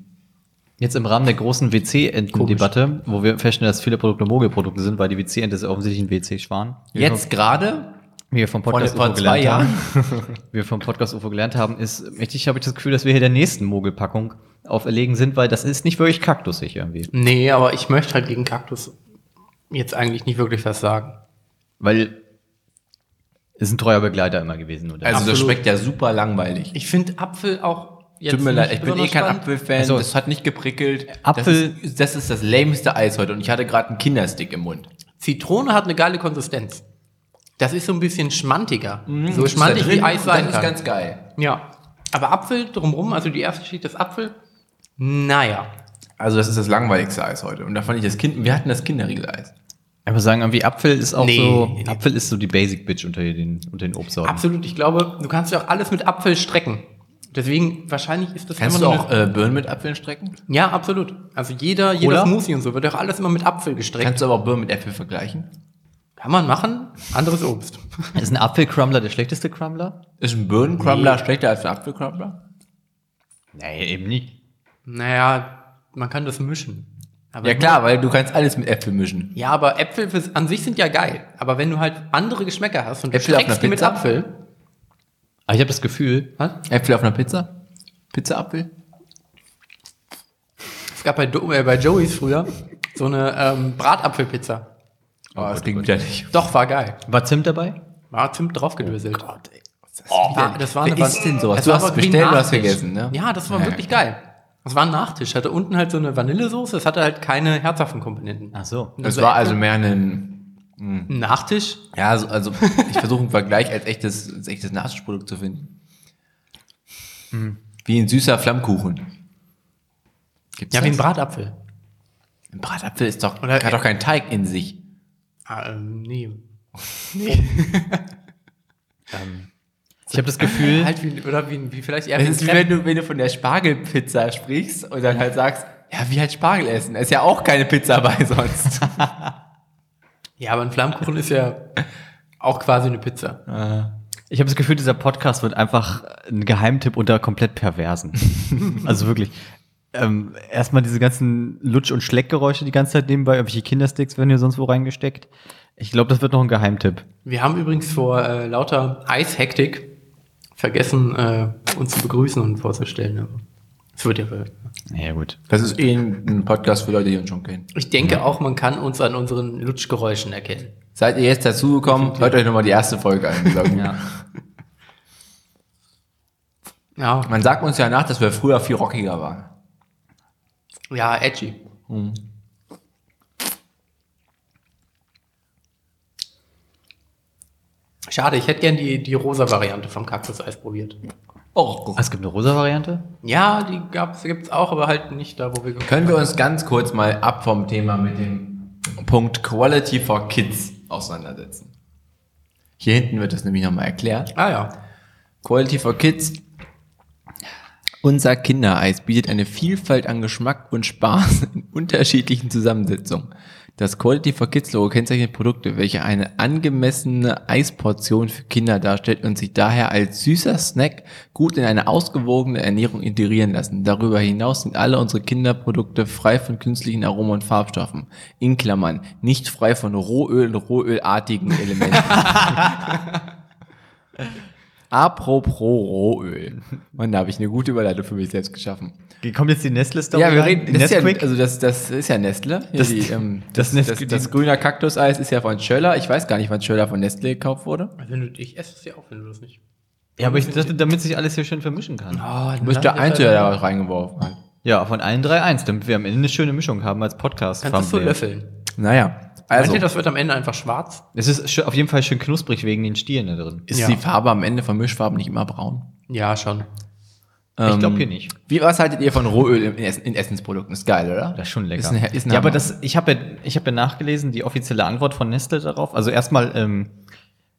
Jetzt im Rahmen der großen WC-Enten-Debatte, wo wir feststellen, dass viele Produkte Mogelprodukte sind, weil die WC-Ente ist offensichtlich ein WC-Schwan.
Jetzt gerade,
Wie wir vom Podcast
vor
UFO gelernt
Jahren,
haben, wie wir vom Podcast UFO gelernt haben, ist, mächtig habe ich das Gefühl, dass wir hier der nächsten Mogelpackung auferlegen sind, weil das ist nicht wirklich kaktusig irgendwie.
Nee, aber ich möchte halt gegen Kaktus jetzt eigentlich nicht wirklich was sagen.
Weil ist ein treuer Begleiter immer gewesen. Nur der.
also das
Absolut.
schmeckt ja super langweilig.
Ich finde Apfel auch jetzt
Tut mir leid, ich bin eh kein. Apfelfan,
Also,
das hat nicht geprickelt.
Apfel-
Das ist, das ist das lämste Eis heute und ich hatte gerade einen Kinderstick im Mund.
Zitrone hat eine geile Konsistenz. Das ist so ein bisschen schmantiger. so
Das ist
schmantig wie Eis sein
Das ist ganz geil.
ja. Aber Apfel drumrum, also die erste Schicht des Apfel, naja.
Also das ist das langweiligste Eis heute. Und da fand ich das Kind, wir hatten das Kinderriegeleis.
Ich muss sagen, irgendwie Apfel ist auch
Nee,
so,
nee.
Apfel ist so die Basic Bitch unter den, unter den Obstsorten.
Absolut, ich glaube, du kannst ja auch alles mit Apfel strecken. Deswegen, wahrscheinlich ist das
Kannst
immer
du auch
eine-
äh, Birnen mit Apfeln strecken?
Ja, absolut. Also jeder, jeder
Oder?
Smoothie und so wird auch alles immer mit Apfel gestreckt.
Kannst du aber auch Birnen mit Äpfel vergleichen?
Kann man machen, anderes Obst.
Ist ein Apfelcrumbler der schlechteste Crumbler?
Ist ein Birnencrumbler schlechter als ein Apfelcrumbler?
Nee, eben nicht.
Naja, man kann das mischen. Aber
Ja klar, weil du kannst alles mit Äpfel mischen.
Ja, aber Äpfel an sich sind ja geil. Aber wenn du halt andere Geschmäcker hast und du
Äpfel auf
streckst
einer
die mit
Pizza?
Apfel,
Aber ich habe das Gefühl,
was?
Äpfel auf einer Pizza? Pizza-Apfel?
Es gab bei, äh, bei Joey's früher so eine ähm, Bratapfelpizza.
Oh, das klingt ja nicht.
Doch, war geil.
war Zimt dabei?
War Zimt draufgedöselt.
Oh Gott, ey.
Oh, war, das war
Wer
eine
isst denn sowas? Du
war
hast bestellt, du hast gegessen, ne?
Ja, das war
Ja.
wirklich geil. Das war ein Nachtisch. Hatte unten halt so eine Vanillesoße. Es hatte halt keine herzhaften Komponenten.
Ach so.
Das
so
war also mehr ein,
ein Nachtisch.
ja, also, also ich versuche einen Vergleich als echtes, als echtes Nachtischprodukt zu finden. Wie ein süßer Flammkuchen. Gibt's
Ja, wie ein
das?
Bratapfel.
Ein Bratapfel ist doch,
Oder-
hat doch keinen Teig in sich.
Ah, ähm, nee.
Ich habe das Gefühl,
Halt wie, oder wie, wie vielleicht eher
Es ist wie wenn du, wenn du von der Spargelpizza sprichst und dann halt sagst, ja, wie halt Spargel essen. Es ist ja auch keine Pizza bei sonst.
Ja, aber ein Flammkuchen ist ja auch quasi eine Pizza.
ich habe das Gefühl, dieser Podcast wird einfach ein Geheimtipp unter komplett Perversen. also wirklich. Ähm, erstmal diese ganzen Lutsch- und Schleckgeräusche die ganze Zeit nebenbei, irgendwelche Kindersticks werden hier sonst wo reingesteckt. Ich glaube, das wird noch ein Geheimtipp.
Wir haben übrigens vor äh, lauter Eishektik vergessen, äh, uns zu begrüßen und vorzustellen. Aber es wird ja verhört.
Ja, gut.
Das ist eh ein Podcast für Leute, die uns schon kennen.
Ich denke auch, man kann uns an unseren Lutschgeräuschen erkennen.
Seid ihr jetzt dazugekommen, hört euch nochmal die erste Folge an.
Ja.
Ja,
Man sagt uns ja nach, dass wir früher viel rockiger waren.
Ja, edgy. Schade, ich hätte gern die, die rosa Variante vom Kaktuseis probiert.
Oh.
Es gibt eine rosa Variante?
Ja, die gab's, gibt's auch, aber halt nicht da, wo wir
Können wir uns ganz kurz mal ab vom Thema mit dem Punkt Quality for Kids auseinandersetzen? Hier hinten wird das nämlich nochmal erklärt.
Ah ja.
Quality for Kids. Unser Kindereis bietet eine Vielfalt an Geschmack und Spaß in unterschiedlichen Zusammensetzungen. Das Quality for Kids Logo kennzeichnet Produkte, welche eine angemessene Eisportion für Kinder darstellt und sich daher als süßer Snack gut in eine ausgewogene Ernährung integrieren lassen. Darüber hinaus sind alle unsere Kinderprodukte frei von künstlichen Aromen und Farbstoffen. In Klammern, nicht frei von Rohöl und rohölartigen Elementen. Apropos Rohöl. Mann, da habe ich eine gute Überleitung für mich selbst geschaffen.
Kommt jetzt die Nestle-Story?
Ja, wir reden, das ist ja, also das, das ist ja Nestle. Hier
Das-
die, ähm,
das
das,
Nes-
das, das, grüne Kaktuseis ist ja von Schöller. Ich weiß gar nicht, wann Schöller von Nestle gekauft wurde.
Wenn du, ich esse es ja auch, wenn du das nicht.
ja, aber ich dachte, damit sich alles hier schön vermischen kann.
Oh,
Du bist der Einzige, der da reingeworfen hat.
Ja, von allen drei eins, damit wir am Ende eine schöne Mischung haben als Podcast.
Kannst du so löffeln.
Naja,
Also. Meint ihr, das wird am Ende einfach schwarz?
Es ist auf jeden Fall schön knusprig wegen den Stielen da drin.
ist
Ja.
die Farbe am Ende von Mischfarben nicht immer braun.
Ja, schon.
Ich glaube hier nicht.
Wie, was haltet ihr von Rohöl in, Essen, in Essensprodukten? Ist geil, oder?
Das ist schon lecker.
Ist ein, ist ein
ja, aber das, ich habe ja, ich hab ja nachgelesen, die offizielle Antwort von Nestle darauf. Also erstmal, ähm,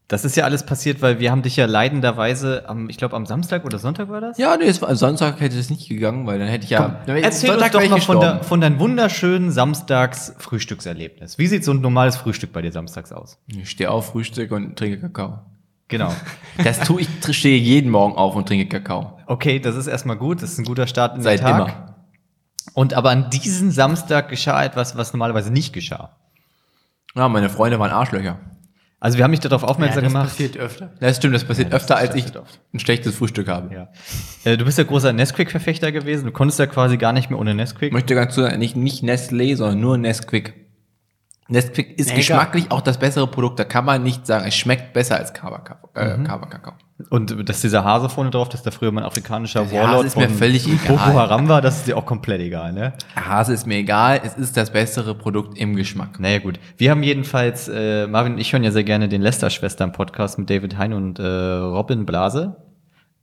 das ist ja alles passiert, weil wir haben dich ja leidenderweise am, ich glaube am Samstag oder Sonntag war das?
Ja, nee, es war, Sonntag hätte es nicht gegangen, weil dann hätte ich ja. wäre-
Erzähl uns
Sonntag
doch
wäre ich
mal von, der, von deinem wunderschönen Samstags-Frühstückserlebnis. Wie sieht so ein normales Frühstück bei dir samstags aus?
Ich stehe auf, Frühstück und trinke Kakao.
Genau.
Das tue ich, stehe jeden Morgen auf und trinke Kakao.
Okay, das ist erstmal gut. Das ist ein guter Start in
Seit
den Tag.
immer.
Und aber an diesem Samstag geschah etwas, was normalerweise nicht geschah.
Ja, meine Freunde waren Arschlöcher.
Also wir haben mich darauf aufmerksam
das
gemacht.
passiert öfter.
Das stimmt, das passiert
Ja, das
öfter, als ich
passiert oft.
ein schlechtes Frühstück habe.
Ja. Äh, du bist ja großer Nesquik-Verfechter gewesen. Du konntest ja quasi gar nicht mehr ohne
Ich
Nesquik.
möchte ganz klar sagen, nicht, nicht Nestlé, sondern nur Nesquik. Nesquik ist
Nee,
geschmacklich auch das bessere Produkt. Da kann man nicht sagen, es schmeckt besser als Kava-Kakao. Äh,
Mhm. Und dass dieser Hase vorne drauf, dass da früher mal ein afrikanischer
Der
Warlord
Hase ist mir völlig
Boko
egal.
Haram war, das ist dir auch komplett egal, ne?
Hase ist mir egal, es ist das bessere Produkt im Geschmack.
Naja, gut. Wir haben jedenfalls, äh, Marvin und ich hören ja sehr gerne den Lester-Schwestern-Podcast mit David Hein und äh, Robin Blase.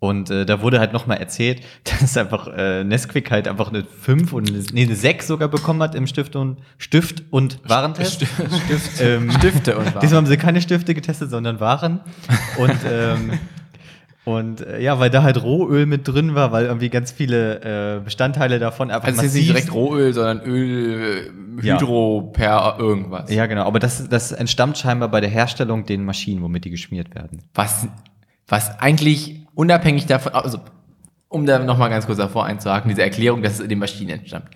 Und äh, da wurde halt nochmal erzählt, dass einfach äh, Nesquik halt einfach eine 5 und eine, nee, eine 6 sogar bekommen hat im Stift und Stift und Warentest.
Stift,
Ähm,
Stifte und Waren.
Diesmal haben sie keine Stifte getestet, sondern Waren. Und ähm, Und äh, ja, weil da halt Rohöl mit drin war, weil irgendwie ganz viele äh, Bestandteile davon einfach
Also es ist nicht direkt Rohöl, sondern Öl, äh,
Ja.
Hydro per irgendwas.
Ja, genau. Aber das, das entstammt scheinbar bei der Herstellung den Maschinen, womit die geschmiert werden.
Was, was eigentlich unabhängig davon, also um da nochmal ganz kurz davor einzuhaken, diese Erklärung, dass es den Maschinen entstammt.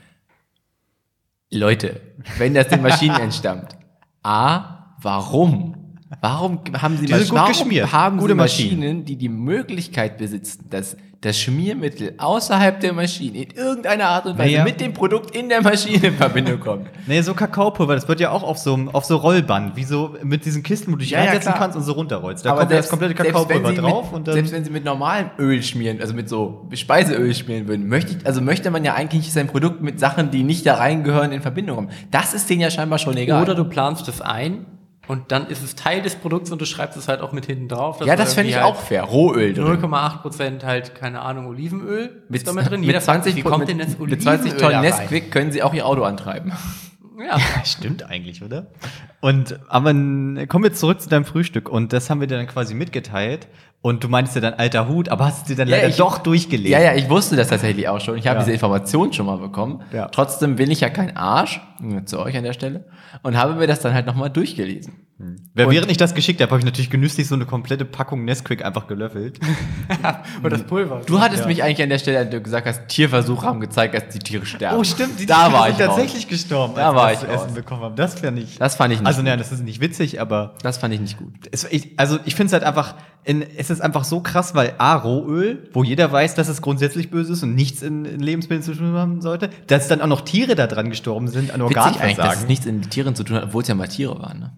Leute, wenn das den Maschinen entstammt, A, warum? Warum haben sie
Die
Masch- warum
geschmiert.
haben
Gute
sie
Maschinen.
Maschinen, die die Möglichkeit besitzen, dass das Schmiermittel außerhalb der Maschine in irgendeiner Art und Weise
Naja.
mit dem Produkt in der Maschine in Verbindung kommt?
Nee, so Kakaopulver, das wird ja auch auf so, auf so Rollband, wie so mit diesen Kisten, wo du dich
Ja, ja,
reinsetzen
klar.
kannst und so runterrollst. Da kommt ja das komplette
selbst
Kakaopulver
wenn sie
drauf
mit,
und dann.
selbst wenn sie mit normalem Öl schmieren, also mit so Speiseöl schmieren würden, möchte ich, also möchte man ja eigentlich sein Produkt mit Sachen, die nicht da reingehören, in Verbindung kommen. Das ist denen ja scheinbar schon egal.
Oder du planst es ein und dann ist es Teil des Produkts und du schreibst es halt auch mit hinten drauf.
ja, das fände ich
irgendwie
auch fair. Rohöl drin.
0,8 Prozent halt, keine Ahnung, Olivenöl
Mit,
ist da mit drin.
mit
Jeder fragt
20,
sich, wie kommt
mit,
denn das
mit 20
Olivenöl
Tonnen? Nesquik können sie auch ihr Auto antreiben.
Ja.
Stimmt eigentlich, oder? Und aber kommen wir zurück zu deinem Frühstück und das haben wir dir dann quasi mitgeteilt. Und du meinst ja dann alter Hut, aber hast du dir dann
Ja,
leider
ich-
doch durchgelesen.
Ja, ja, ich wusste das tatsächlich auch schon. Ich habe
Ja.
diese Information schon mal bekommen.
Ja.
Trotzdem bin ich ja kein Arsch, zu euch an der Stelle, und habe mir das dann halt nochmal durchgelesen.
Wer,
Und-
während ich das geschickt habe, habe ich natürlich genüsslich so eine komplette Packung Nesquik einfach gelöffelt.
Und das Pulver.
Du hattest
Ja.
mich eigentlich an der Stelle, als du gesagt hast, Tierversuche haben gezeigt, dass die Tiere sterben.
Oh, stimmt, die
da
Tiere
war
sind
ich raus.
tatsächlich gestorben,
Da war ich
das zu
raus.
essen bekommen haben. Das fand ich.
Das fand ich nicht
Also, nein, das ist nicht witzig, aber
Das fand ich nicht gut.
es, ich, also ich finde es halt einfach, in, es ist einfach so krass, weil A, Rohöl, wo jeder weiß, dass es grundsätzlich böse ist und nichts in, in Lebensmitteln zu tun haben sollte, dass dann auch noch Tiere da dran gestorben sind an
Witzig eigentlich, dass es
Organversagen.
nichts in Tieren zu tun hat, obwohl es ja mal Tiere waren. Ne?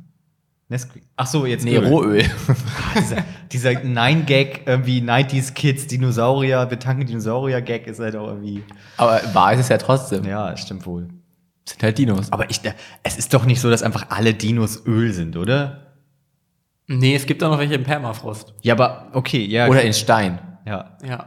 Nesquik. Ach so, jetzt
Nee,
Öl.
Rohöl.
Ah, dieser, dieser Nine-Gag, irgendwie 90s Kids, Dinosaurier, wir tanken Dinosaurier-Gag ist halt auch irgendwie,
Aber wahr ist es ja trotzdem.
ja, stimmt wohl.
Sind halt Dinos.
Aber ich, es ist doch nicht so, dass einfach alle Dinos Öl sind, oder?
Nee, es gibt auch noch welche im Permafrost.
Ja, aber okay, ja.
Oder in Stein.
ja.
Ja.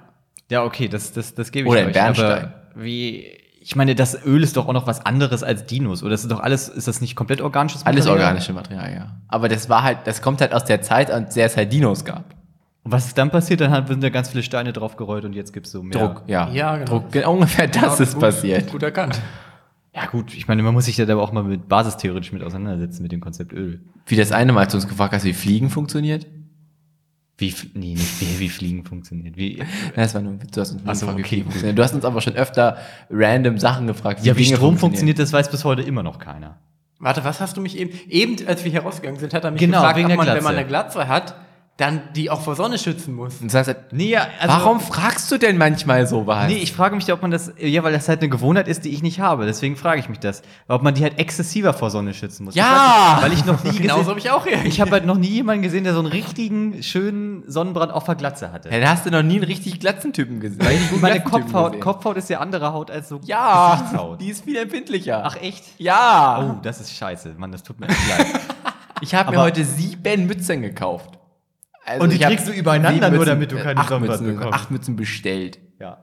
Ja, okay, das, das, das gebe ich
Oder in
euch.
Bernstein.
Aber wie, ich meine, das Öl ist doch auch noch was anderes als Dinos. Oder das ist doch alles, ist das nicht komplett organisches
Alles
Material?
organische Material, ja. Aber das war halt, das kommt halt aus der Zeit, an der es halt Dinos gab.
Und was ist dann passiert? Dann sind da ganz viele Steine draufgerollt und jetzt gibt's so mehr.
Druck, ja.
Ja, genau.
Druck, genau, ungefähr das
Genau,
ist
gut,
passiert.
Gut erkannt.
Ja, gut, ich meine, man muss sich da aber auch mal mit basistheoretisch mit auseinandersetzen, mit dem Konzept Öl.
Wie das eine Mal, als du uns gefragt hast, wie Fliegen funktioniert.
Wie, nee, nicht wie, wie Fliegen funktioniert. Wie,
Das war nur, du hast uns
Ach so,
gefragt, wie
okay.
Funktionieren. Du hast uns aber schon öfter random Sachen gefragt,
ja, wie
Dinge
Strom funktioniert, das weiß bis heute immer noch keiner.
Warte, was hast du mich eben? Eben, als wir hier rausgegangen sind, hat er mich
Genau,
gefragt,
wegen
ob
der
man, wenn
Glatze.
man eine Glatze hat, dann die auch vor Sonne schützen muss.
Und das heißt,
Nee, also,
warum fragst du denn manchmal sowas?
Nee, ich frage mich, da, ob man das, ja, weil das halt eine Gewohnheit ist, die ich nicht habe. Deswegen frage ich mich das. Ob man die halt exzessiver vor Sonne schützen muss.
Ja!
Ich nicht, weil ich noch nie
Genauso
gesehen,
habe ich auch reagiert.
ich habe halt noch nie jemanden gesehen, der so einen richtigen, schönen Sonnenbrand auf der Glatze hatte.
ja, dann hast du noch nie einen richtig Glatzentypen gesehen.
Weil
guten
meine Kopfhaut,
gesehen.
Kopfhaut ist ja andere Haut als so
Ja,
Gesichtshaut.
die ist viel empfindlicher.
Ach echt?
ja.
Oh, das ist scheiße. Mann, das tut mir echt leid.
Ich habe mir heute sieben Mützen gekauft. Also
Und die
ich
kriegst du übereinander
sieben
nur, damit du keine
acht
Sonnenbrand
Mützen,
bekommst.
Acht Mützen bestellt.
ja.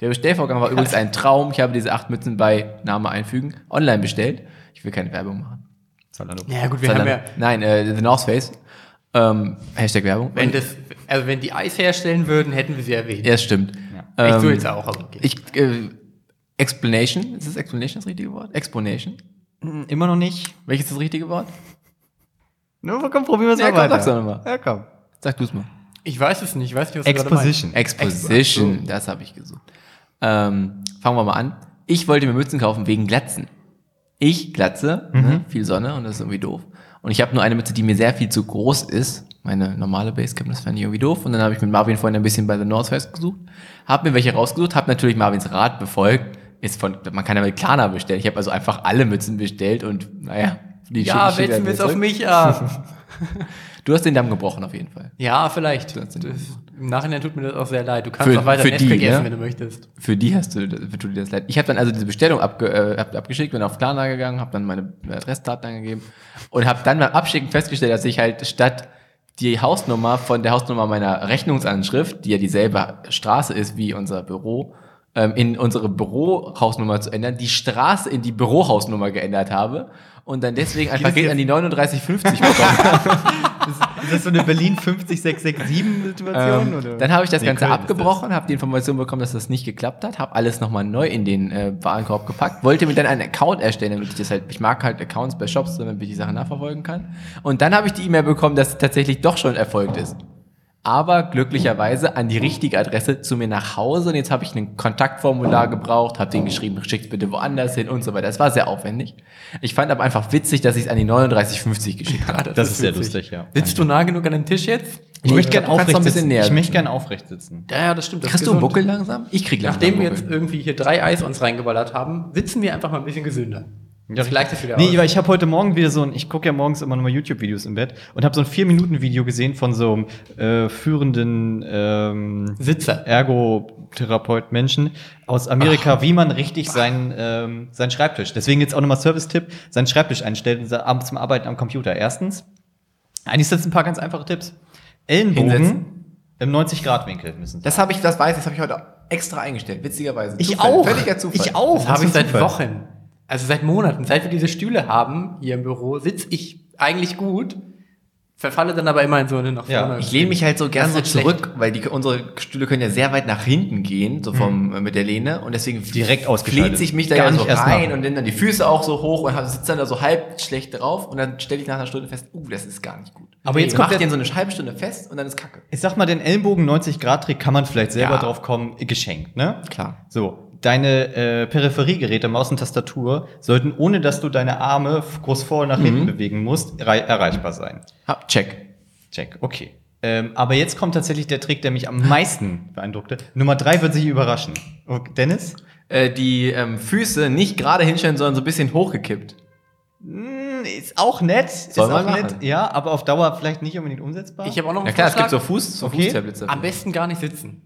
Der Bestellvorgang war übrigens ein Traum. Ich habe diese acht Mützen bei Name einfügen online bestellt. Ich will keine Werbung machen.
Zalando.
Ja, gut, wir
Sondern-
haben ja,
Nein, äh, The North Face. Ähm, Hashtag Werbung.
wenn das, also wenn die Eis herstellen würden, hätten wir sie erwähnt.
ja, das stimmt.
Ja.
Ich
Ähm,
so jetzt auch, aber okay.
Ich, äh, Explanation, ist das Explanation das richtige Wort? Exponation?
Hm, Immer noch nicht.
Welches ist das richtige Wort?
Nur komm, probieren wir es
Ja,
mal
komm,
weiter.
sag's doch noch mal.
Ja, komm.
Sag du es mal.
Ich weiß es nicht, ich weiß nicht, was du gerade
Exposition.
Exposition, das habe ich gesucht. Ähm, fangen wir mal an. Ich wollte mir Mützen kaufen wegen Glatzen. Ich glatze, ne, viel Sonne und das ist irgendwie doof. Und ich habe nur eine Mütze, die mir sehr viel zu groß ist. Meine normale Basecap, das fand ich irgendwie doof. Und dann habe ich mit Marvin vorhin ein bisschen bei The North Face gesucht, habe mir welche rausgesucht, habe natürlich Marvins Rat befolgt. Ist von, man kann ja mit Klarna bestellen. Ich habe also einfach alle Mützen bestellt und naja, die
Ja, wälzen wir es auf mich ab.
Du hast den Damm gebrochen auf jeden Fall.
ja, vielleicht.
Das
Im Nachhinein tut mir das auch sehr leid. Du kannst
Für-
auch weiter
für
Nesquik
die,
essen,
ne?
wenn du möchtest.
Für die hast du, für tut dir das leid. Ich habe dann also diese Bestellung abge, äh, ab, abgeschickt, bin auf Klarna gegangen, habe dann meine Adressdaten angegeben und habe dann beim Abschicken festgestellt, dass ich halt statt die Hausnummer von der Hausnummer meiner Rechnungsanschrift, die ja dieselbe Straße ist wie unser Büro, ähm, in unsere Bürohausnummer zu ändern, die Straße in die Bürohausnummer geändert habe und dann deswegen einfach Geld an die 3950 bekommen habe.
Ist das so eine Berlin 50667-Situation?
Ähm, dann habe ich das
Nee,
Ganze
Köln ist
abgebrochen, habe die Information bekommen, dass das nicht geklappt hat, habe alles nochmal neu in den äh, Warenkorb gepackt, wollte mir dann einen Account erstellen, damit ich das halt, ich mag halt Accounts bei Shops, damit ich die Sachen nachverfolgen kann. Und dann habe ich die E-Mail bekommen, dass es tatsächlich doch schon erfolgt ist. Aber glücklicherweise an die richtige Adresse zu mir nach Hause. Und jetzt habe ich ein Kontaktformular gebraucht, habe den geschrieben, schickt bitte woanders hin und so weiter. Das war sehr aufwendig. Ich fand aber einfach witzig, dass ich es an die 3950 geschickt habe.
Das ist sehr lustig, ja.
Sitzt du nah genug an dem Tisch jetzt?
Ich möchte gerne aufrecht
ein bisschen
sitzen.
näher
Ich möchte
sitzen.
gerne aufrecht sitzen.
Ja, ja, das stimmt. Das
Kriegst du einen. Buckel langsam? Ich krieg langsam
Nachdem wir jetzt irgendwie hier drei Eis uns reingeballert haben, sitzen wir einfach mal ein bisschen gesünder.
Ja,
gleicht wieder
nee,
aus.
aber ich habe heute Morgen wieder so ein, ich gucke ja morgens immer nochmal YouTube-Videos im Bett und habe so ein 4-Minuten-Video gesehen von so einem äh, führenden ähm,
Sitzer.
Ergotherapeut-Menschen aus Amerika, wie man richtig seinen, ähm, seinen Schreibtisch, deswegen jetzt auch nochmal Service-Tipp, seinen Schreibtisch einstellt zum Arbeiten am Computer. Erstens, eigentlich sind es ein paar ganz einfache Tipps. Ellenbogen
Hinsetzen.
im 90-Grad-Winkel müssen.
Das habe ich, das weiß ich, das habe ich heute extra eingestellt, witzigerweise.
ich
Zufall,
auch.
Völliger Zufall.
Ich auch.
Das habe ich seit. Wochen. Also seit Monaten. Seit wir diese Stühle haben hier im Büro, sitze ich eigentlich gut, verfalle dann aber immer in so eine nach
Ja,
vorne.
Ich lehne mich halt so gern so
schlecht.
zurück, weil die, unsere Stühle können ja sehr weit nach hinten gehen, so vom, äh, mit der Lehne. Und deswegen
Direkt ausgeschaltet.
fleht sich mich da
Gar
ja so rein und dann, dann die Füße auch so hoch und sitze dann da so halb schlecht drauf. Und dann stelle ich nach einer Stunde fest, uh, das ist gar nicht gut.
Aber jetzt kommt
den so eine halbe Stunde fest und dann ist Kacke.
Ich sag mal, den Ellenbogen 90-Grad-Trick kann man vielleicht selber
Ja.
drauf kommen, geschenkt, ne?
Klar.
So, deine äh, Peripheriegeräte, Maus und Tastatur, sollten, ohne dass du deine Arme groß vor und nach hinten bewegen musst, errei erreichbar sein.
Hab, check.
Check, okay. Ähm, aber jetzt kommt tatsächlich der Trick, der mich am meisten beeindruckte. Nummer drei wird sich überraschen. Okay, Dennis?
Äh, die ähm, Füße nicht gerade hinstellen, sondern so ein bisschen hochgekippt.
Hm, ist auch nett.
Soll
ist
man
auch
machen.
nett, ja, aber auf Dauer vielleicht nicht unbedingt umsetzbar.
Ich habe auch noch einen
Ja klar, es gibt so
Vorschlag.
Fuß, so
Okay.
Fußtablets.
Am besten gar nicht sitzen.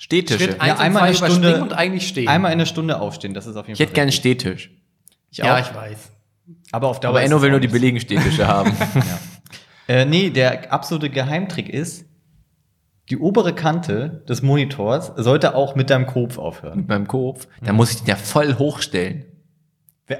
Stehtische.
Schritt eins
einmal
und
eine Stunde-
und eigentlich stehen.
Einmal in der Stunde aufstehen, das ist auf jeden
Ich hätte gerne einen Stehtisch.
Ich
ja,
auch.
ich weiß.
aber auf Dauer
Aber Enno will nur die billigen Stehtische haben.
Äh, nee, der absolute Geheimtrick ist, die obere Kante des Monitors sollte auch mit deinem Kopf aufhören.
Mit meinem Kopf. Da muss ich den ja voll hochstellen.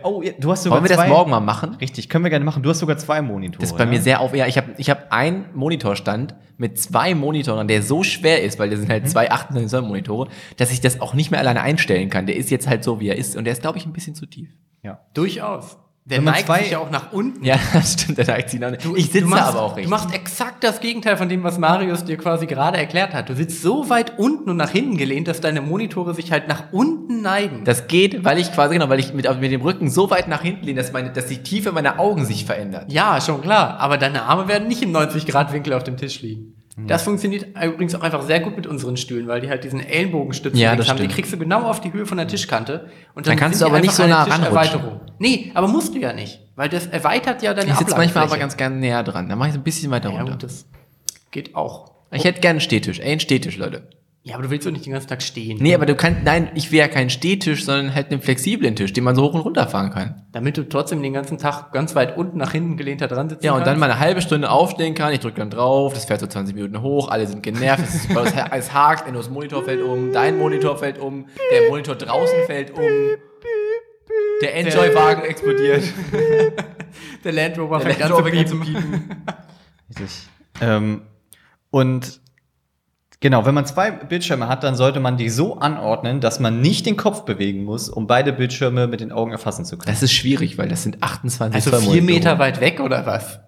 Oh, ja, du hast sogar
Wollen wir
zwei.
das morgen mal machen?
Richtig, können wir gerne machen. Du hast sogar zwei Monitore.
Das ist bei
ne?
mir sehr auf. Ja, ich habe ich hab einen Monitorstand mit zwei Monitoren, der so schwer ist, weil das sind halt zwei 28 Zoll Monitore, dass ich das auch nicht mehr alleine einstellen kann. Der ist jetzt halt so, wie er ist. Und der ist, glaube ich, ein bisschen zu tief.
Ja.
Durchaus. Der
Wenn man
neigt
zwei-
sich ja auch nach unten.
Ja, stimmt. Der neigt sich nach Ich sitze
du machst,
aber auch
Du
richtig.
machst exakt das Gegenteil von dem, was Marius dir quasi gerade erklärt hat. Du sitzt so weit unten und nach hinten gelehnt, dass deine Monitore sich halt nach unten neigen.
Das geht, weil ich quasi, genau, weil ich mit, mit dem Rücken so weit nach hinten lehne, dass, meine, dass die Tiefe meiner Augen sich verändert.
ja, schon klar. Aber deine Arme werden nicht im 90-Grad-Winkel auf dem Tisch liegen. Das funktioniert übrigens auch einfach sehr gut mit unseren Stühlen, weil die halt diesen Ellenbogenstützen
Ja,
haben. Die
stimmt.
kriegst du genau auf die Höhe von der Tischkante. Und
Dann kannst
sind
du aber
die
nicht so nah ranrutschen.
Nee, aber musst du ja nicht, weil das erweitert ja deine
Ich sitze manchmal aber ganz gerne näher dran. Dann mache ich es ein bisschen weiter
Ja
runter.
gut, das geht auch.
Ich hätte gerne einen Stehtisch. Ey, einen Stehtisch, Leute.
Ja, aber du willst doch nicht den ganzen Tag stehen.
Nee, aber du kannst, nein, ich will ja keinen Stehtisch, sondern halt einen flexiblen Tisch, den man so hoch und runter fahren kann.
Damit du trotzdem den ganzen Tag ganz weit unten nach hinten gelehnt da dran sitzen
Ja, und dann
kannst.
mal eine halbe Stunde aufstehen kann. Ich drücke dann drauf, das fährt so 20 Minuten hoch, alle sind genervt, es, ist, es, hakt, Ennos Monitor fällt um, dein Monitor fällt um, der Monitor draußen fällt um, der Enjoy-Wagen explodiert.
der Land Rover fängt an zu
Rover fängt an
piepen.
Richtig. Ähm, und genau, wenn man zwei Bildschirme hat, dann sollte man die so anordnen, dass man nicht den Kopf bewegen muss, um beide Bildschirme mit den Augen erfassen zu können.
Das ist schwierig, weil das sind 28
Also
Zoll
vier. Meter weit weg oder was?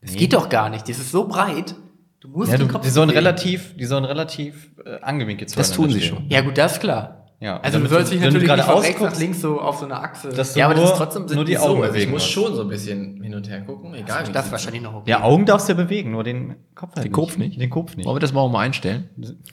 Das geht doch gar nicht. Das ist so breit. Du musst
ja,
den
du,
Kopf
die sollen
bewegen.
relativ, die sollen relativ äh, angewinkelt
Das
zueinander
tun sie
stehen.
schon.
Ja gut, das ist klar.
Ja,
Also du
damit
sollst dich
wenn du
natürlich
gerade
nicht von rechts nach links so auf so einer Achse.
Ja, aber das
nur,
ist trotzdem
nur die
die
Augen
so. Also ich
bewegen
muss schon so ein bisschen hin und her gucken, egal wie
das
es
ist wahrscheinlich noch okay.
Ja, Augen darfst du ja bewegen, nur den Kopf halt
Den Kopf nicht?
Den Kopf nicht.
Wollen wir das morgen mal einstellen?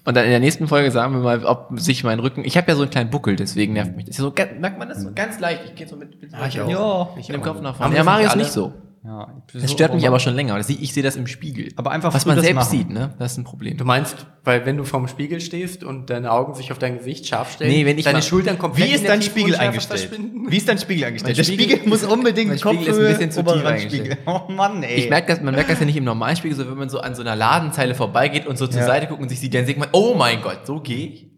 Und dann in der nächsten Folge sagen wir mal, ob sich mein Rücken. Ich habe ja so einen kleinen Buckel, deswegen nervt mich das. Ist So, merkt man das so ganz leicht? Ich gehe so mit, mit
Ja, ich auch.
Ja,
Ich
mit dem. Kopf nach vorne. Ja,
das
Marius
nicht
nicht so.
Ja.
Das stört mich aber schon länger. Ich sehe das im Spiegel.
Aber einfach
was man
das
selbst
machen.
sieht, ne? Das ist ein Problem.
Du meinst, weil wenn du vorm Spiegel stehst und deine Augen sich auf dein Gesicht scharf stellen,
Nee, wenn ich
deine
mal-
Schultern komplett
Wie
in
ist dein Spiegel eingestellt?
verschwinden?
Wie ist dein Spiegel eingestellt?
Mein
der
Spiegel-
Spiegel muss unbedingt
mein Spiegel ist ein
Kopfhöhe,
bisschen zu tief eingestellt.
Spiegel. Oh Mann, ey.
Ich merke das, man merkt das ja nicht im Normalspiegel, so wenn man so an so einer Ladenzeile vorbeigeht und so zur
Ja.
Seite guckt und sich sieht, dann sieht man, oh mein Gott, so gehe ich.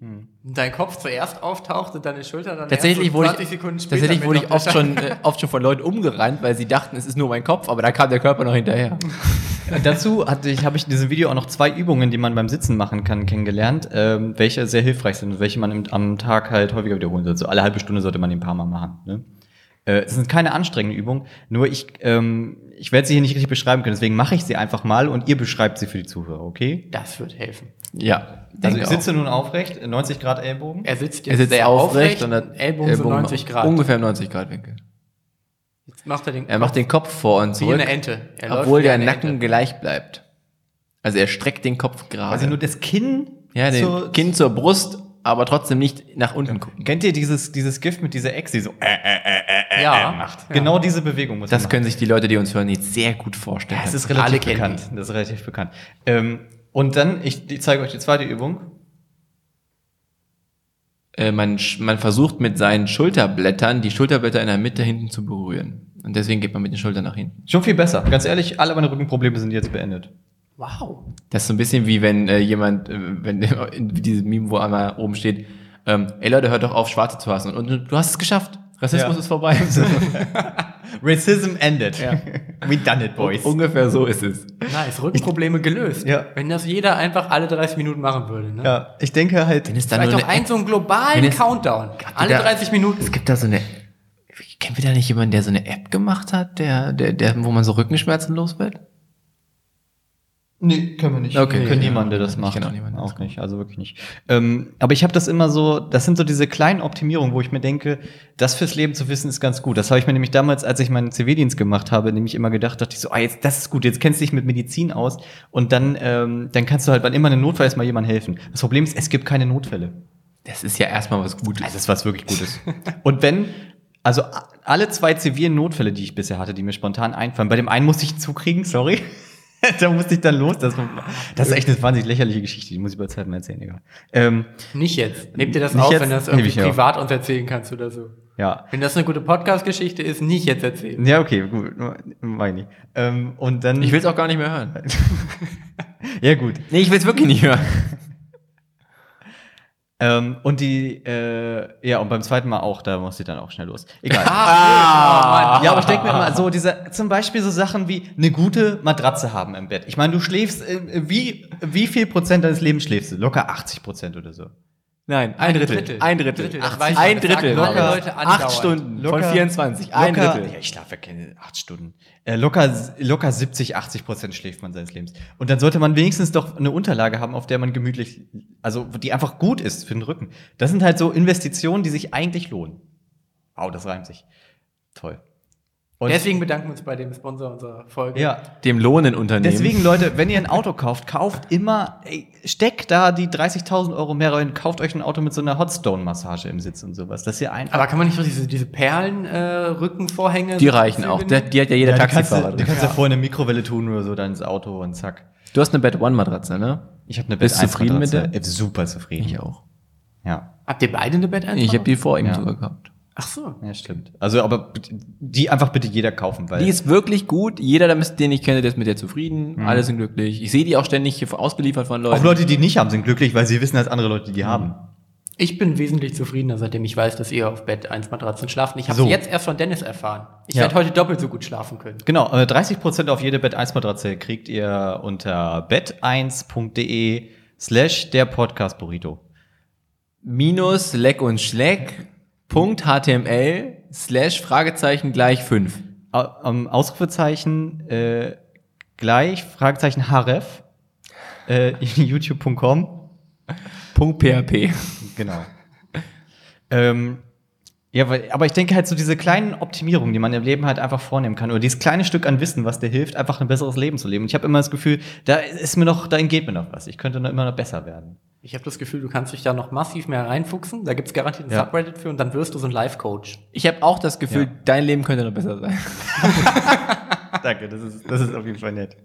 Dein Kopf zuerst auftaucht und deine Schulter dann
Tatsächlich
erst so
wurde
20
ich,
Sekunden später
tatsächlich wurde ich oft schon, äh, oft schon von Leuten umgerannt, weil sie dachten, es ist nur mein Kopf, aber da kam der Körper noch hinterher.
Dazu hatte ich, habe ich in diesem Video auch noch zwei Übungen, die man beim Sitzen machen kann, kennengelernt, ähm, welche sehr hilfreich sind und welche man im, am Tag halt häufiger wiederholen sollte. So alle halbe Stunde sollte man die ein paar Mal machen. Ne? Äh, Es sind keine anstrengenden Übungen, nur ich, ähm, ich werde sie hier nicht richtig beschreiben können, deswegen mache ich sie einfach mal und ihr beschreibt sie für die Zuhörer, okay?
Das wird helfen.
Ja.
Also ich
auch.
sitze nun aufrecht, 90 Grad Ellbogen.
Er sitzt
er
jetzt
sitzt
sehr
aufrecht
aufrecht,
und hat
Ellbogen so 90 Grad.
Ungefähr im 90 Grad Winkel.
Jetzt macht er den
Er macht den Kopf vor und
wie
zurück,
eine Ente. Er
obwohl
wie
der Nacken
Ente.
gleich bleibt. Also er streckt den Kopf gerade.
Also nur das Kinn.
ja, den
zur-
Kinn zur Brust, aber trotzdem nicht nach unten gucken.
Kennt ihr dieses, dieses Gift mit dieser Ex, die so äh, äh, äh, äh,
Ja.
äh macht?
Ja.
Genau diese Bewegung muss
Das können sich die Leute, die uns hören, jetzt sehr gut vorstellen.
Das ist
Alle
relativ
kennen
bekannt. Das ist relativ bekannt. Ähm, und dann, ich, ich zeige euch die zweite Übung.
äh, man, man versucht mit seinen Schulterblättern die Schulterblätter in der Mitte hinten zu berühren. Und deswegen geht man mit den Schultern nach hinten.
Schon viel besser. Ganz ehrlich, alle meine Rückenprobleme sind jetzt beendet.
Wow.
Das ist so ein bisschen wie wenn äh, jemand, äh, wenn in diesem Meme, wo einmal oben steht, ähm, ey Leute, hört doch auf, Schwarze zu hassen. Und, du hast es geschafft. Rassismus
Ja.
ist vorbei.
Racism ended. We done it, boys.
Ungefähr so ist es.
Nice, Rückenprobleme gelöst.
Ja.
Wenn das jeder einfach alle 30 Minuten machen würde. Ne?
Ja, ich denke halt.
Wenn es dann
Vielleicht doch
eine
ein so einen globalen
es-
Countdown. Alle
da-
30 Minuten.
Es gibt da so eine. Kennen wir da nicht jemanden, der so eine App gemacht hat, der, der, der, wo man so Rückenschmerzen los wird?
Nee, können wir nicht.
Okay.
wir können
Ja,
niemanden, der das
ich
macht.
niemanden, der
Auch nicht, also wirklich nicht. Ähm, aber ich habe das immer so, das sind so diese kleinen Optimierungen, wo ich mir denke, das fürs Leben zu wissen ist ganz gut. Das habe ich mir nämlich damals, als ich meinen Zivildienst gemacht habe, nämlich immer gedacht, dachte ich so, ah, jetzt, das ist gut, jetzt kennst du dich mit Medizin aus und dann, ähm, dann kannst du halt, wann immer ein Notfall ist, mal jemandem helfen. Das Problem ist, es gibt keine Notfälle.
Das ist ja erstmal was Gutes.
Also das ist was wirklich Gutes. Und wenn, also alle zwei zivilen Notfälle, die ich bisher hatte, die mir spontan einfallen, bei dem einen musste ich einen Zug kriegen, sorry. da musste ich dann los. Das, das ist echt eine wahnsinnig lächerliche Geschichte, die muss ich bei Zeit mal erzählen, egal. Ähm,
Nicht jetzt. Nehmt dir das auf,
jetzt?
wenn du das irgendwie
auf.
privat uns erzählen kannst oder so.
ja.
Wenn das eine gute Podcast-Geschichte ist, nicht jetzt erzählen.
Ja, okay, gut. Meine ich. Ähm, und dann.
Ich will es auch gar nicht mehr hören.
Ja, gut.
Nee, ich will es wirklich nicht hören.
Ähm, und die, äh, ja, und beim zweiten Mal auch, da musste ich dann auch schnell los. Egal.
Ah,
Ja, aber ich denke mir immer so, diese, zum Beispiel so Sachen wie eine gute Matratze haben im Bett. Ich meine, du schläfst, äh, wie, wie viel Prozent deines Lebens schläfst du? Locker 80 Prozent oder so.
Nein, ein
Ein
Drittel.
Drittel.
Ein Drittel.
Drittel, das
Ach,
weiß ich,
ein Drittel. Locker.
Leute andauernd.
Acht Stunden
Locker-
von 24. Ein
locker,
Drittel.
Ja, ich schlafe ja keine 8 Stunden. Äh, locker, locker 70, 80 Prozent schläft man seines Lebens. Und dann sollte man wenigstens doch eine Unterlage haben, auf der man gemütlich, also die einfach gut ist für den Rücken. Das sind halt so Investitionen, die sich eigentlich lohnen. Au, das reimt sich. Toll. Und
Deswegen bedanken wir uns bei dem Sponsor unserer Folge.
ja,
Dem Lohnenunternehmen.
Deswegen, Leute, wenn ihr ein Auto kauft, kauft immer, ey, steckt da die 30.000 Euro mehr rein, kauft euch ein Auto mit so einer Hotstone-Massage im Sitz und sowas. Dass ihr einfach.
Aber kann man nicht so diese, diese Perlen-Rückenvorhänge?
Die reichen auch. Der, die hat ja jeder
Ja, die kannst
Taxifahrer.
du, kannst du ja vorher eine Mikrowelle tun oder so, dann ins Auto und zack.
Du hast eine Bed One Matratze, ne?
Ich habe eine
Bist du zufrieden mit der?
Äh, Super zufrieden.
Ich auch.
Ja.
Habt ihr beide eine Bett
Ich habe die vor ihm
Ja.
sogar gehabt.
Ach so.
Ja, stimmt. Also, aber die einfach bitte jeder kaufen, weil.
Die ist wirklich gut. Jeder, den ich kenne, der ist mit der zufrieden. Alle sind glücklich. Ich sehe die auch ständig hier ausgeliefert von Leuten.
auch Leute, die nicht haben, sind glücklich, weil sie wissen, dass andere Leute die haben.
Ich bin wesentlich zufriedener, seitdem ich weiß, dass ihr auf Bett 1 Matratzen schlaft. Ich habe
So.
jetzt erst von Dennis erfahren. Ich
Ja.
werde heute doppelt so gut schlafen können.
Genau, äh, 30% auf jede Bett 1 Matratze kriegt ihr unter bett1.de slash der Podcast Burrito.
Minus Leck und Schleck. Punkt HTML slash Fragezeichen gleich 5.
Au- am Ausrufezeichen äh, gleich, Fragezeichen href, äh, youtube.com.
PHP.
Genau. ähm, ja, weil, aber ich denke halt so diese kleinen Optimierungen, die man im Leben halt einfach vornehmen kann, oder dieses kleine Stück an Wissen, was dir hilft, einfach ein besseres Leben zu leben. Und ich habe immer das Gefühl, da ist mir noch, da entgeht mir noch was. Ich könnte noch immer noch besser werden.
Ich habe das Gefühl, du kannst dich da noch massiv mehr reinfuchsen. Da gibt's garantiert ein
Ja.
Subreddit für und dann wirst du so ein Life-Coach.
Ich habe auch das Gefühl,
Ja.
dein Leben könnte noch besser sein.
Danke, das ist, das ist auf jeden Fall nett.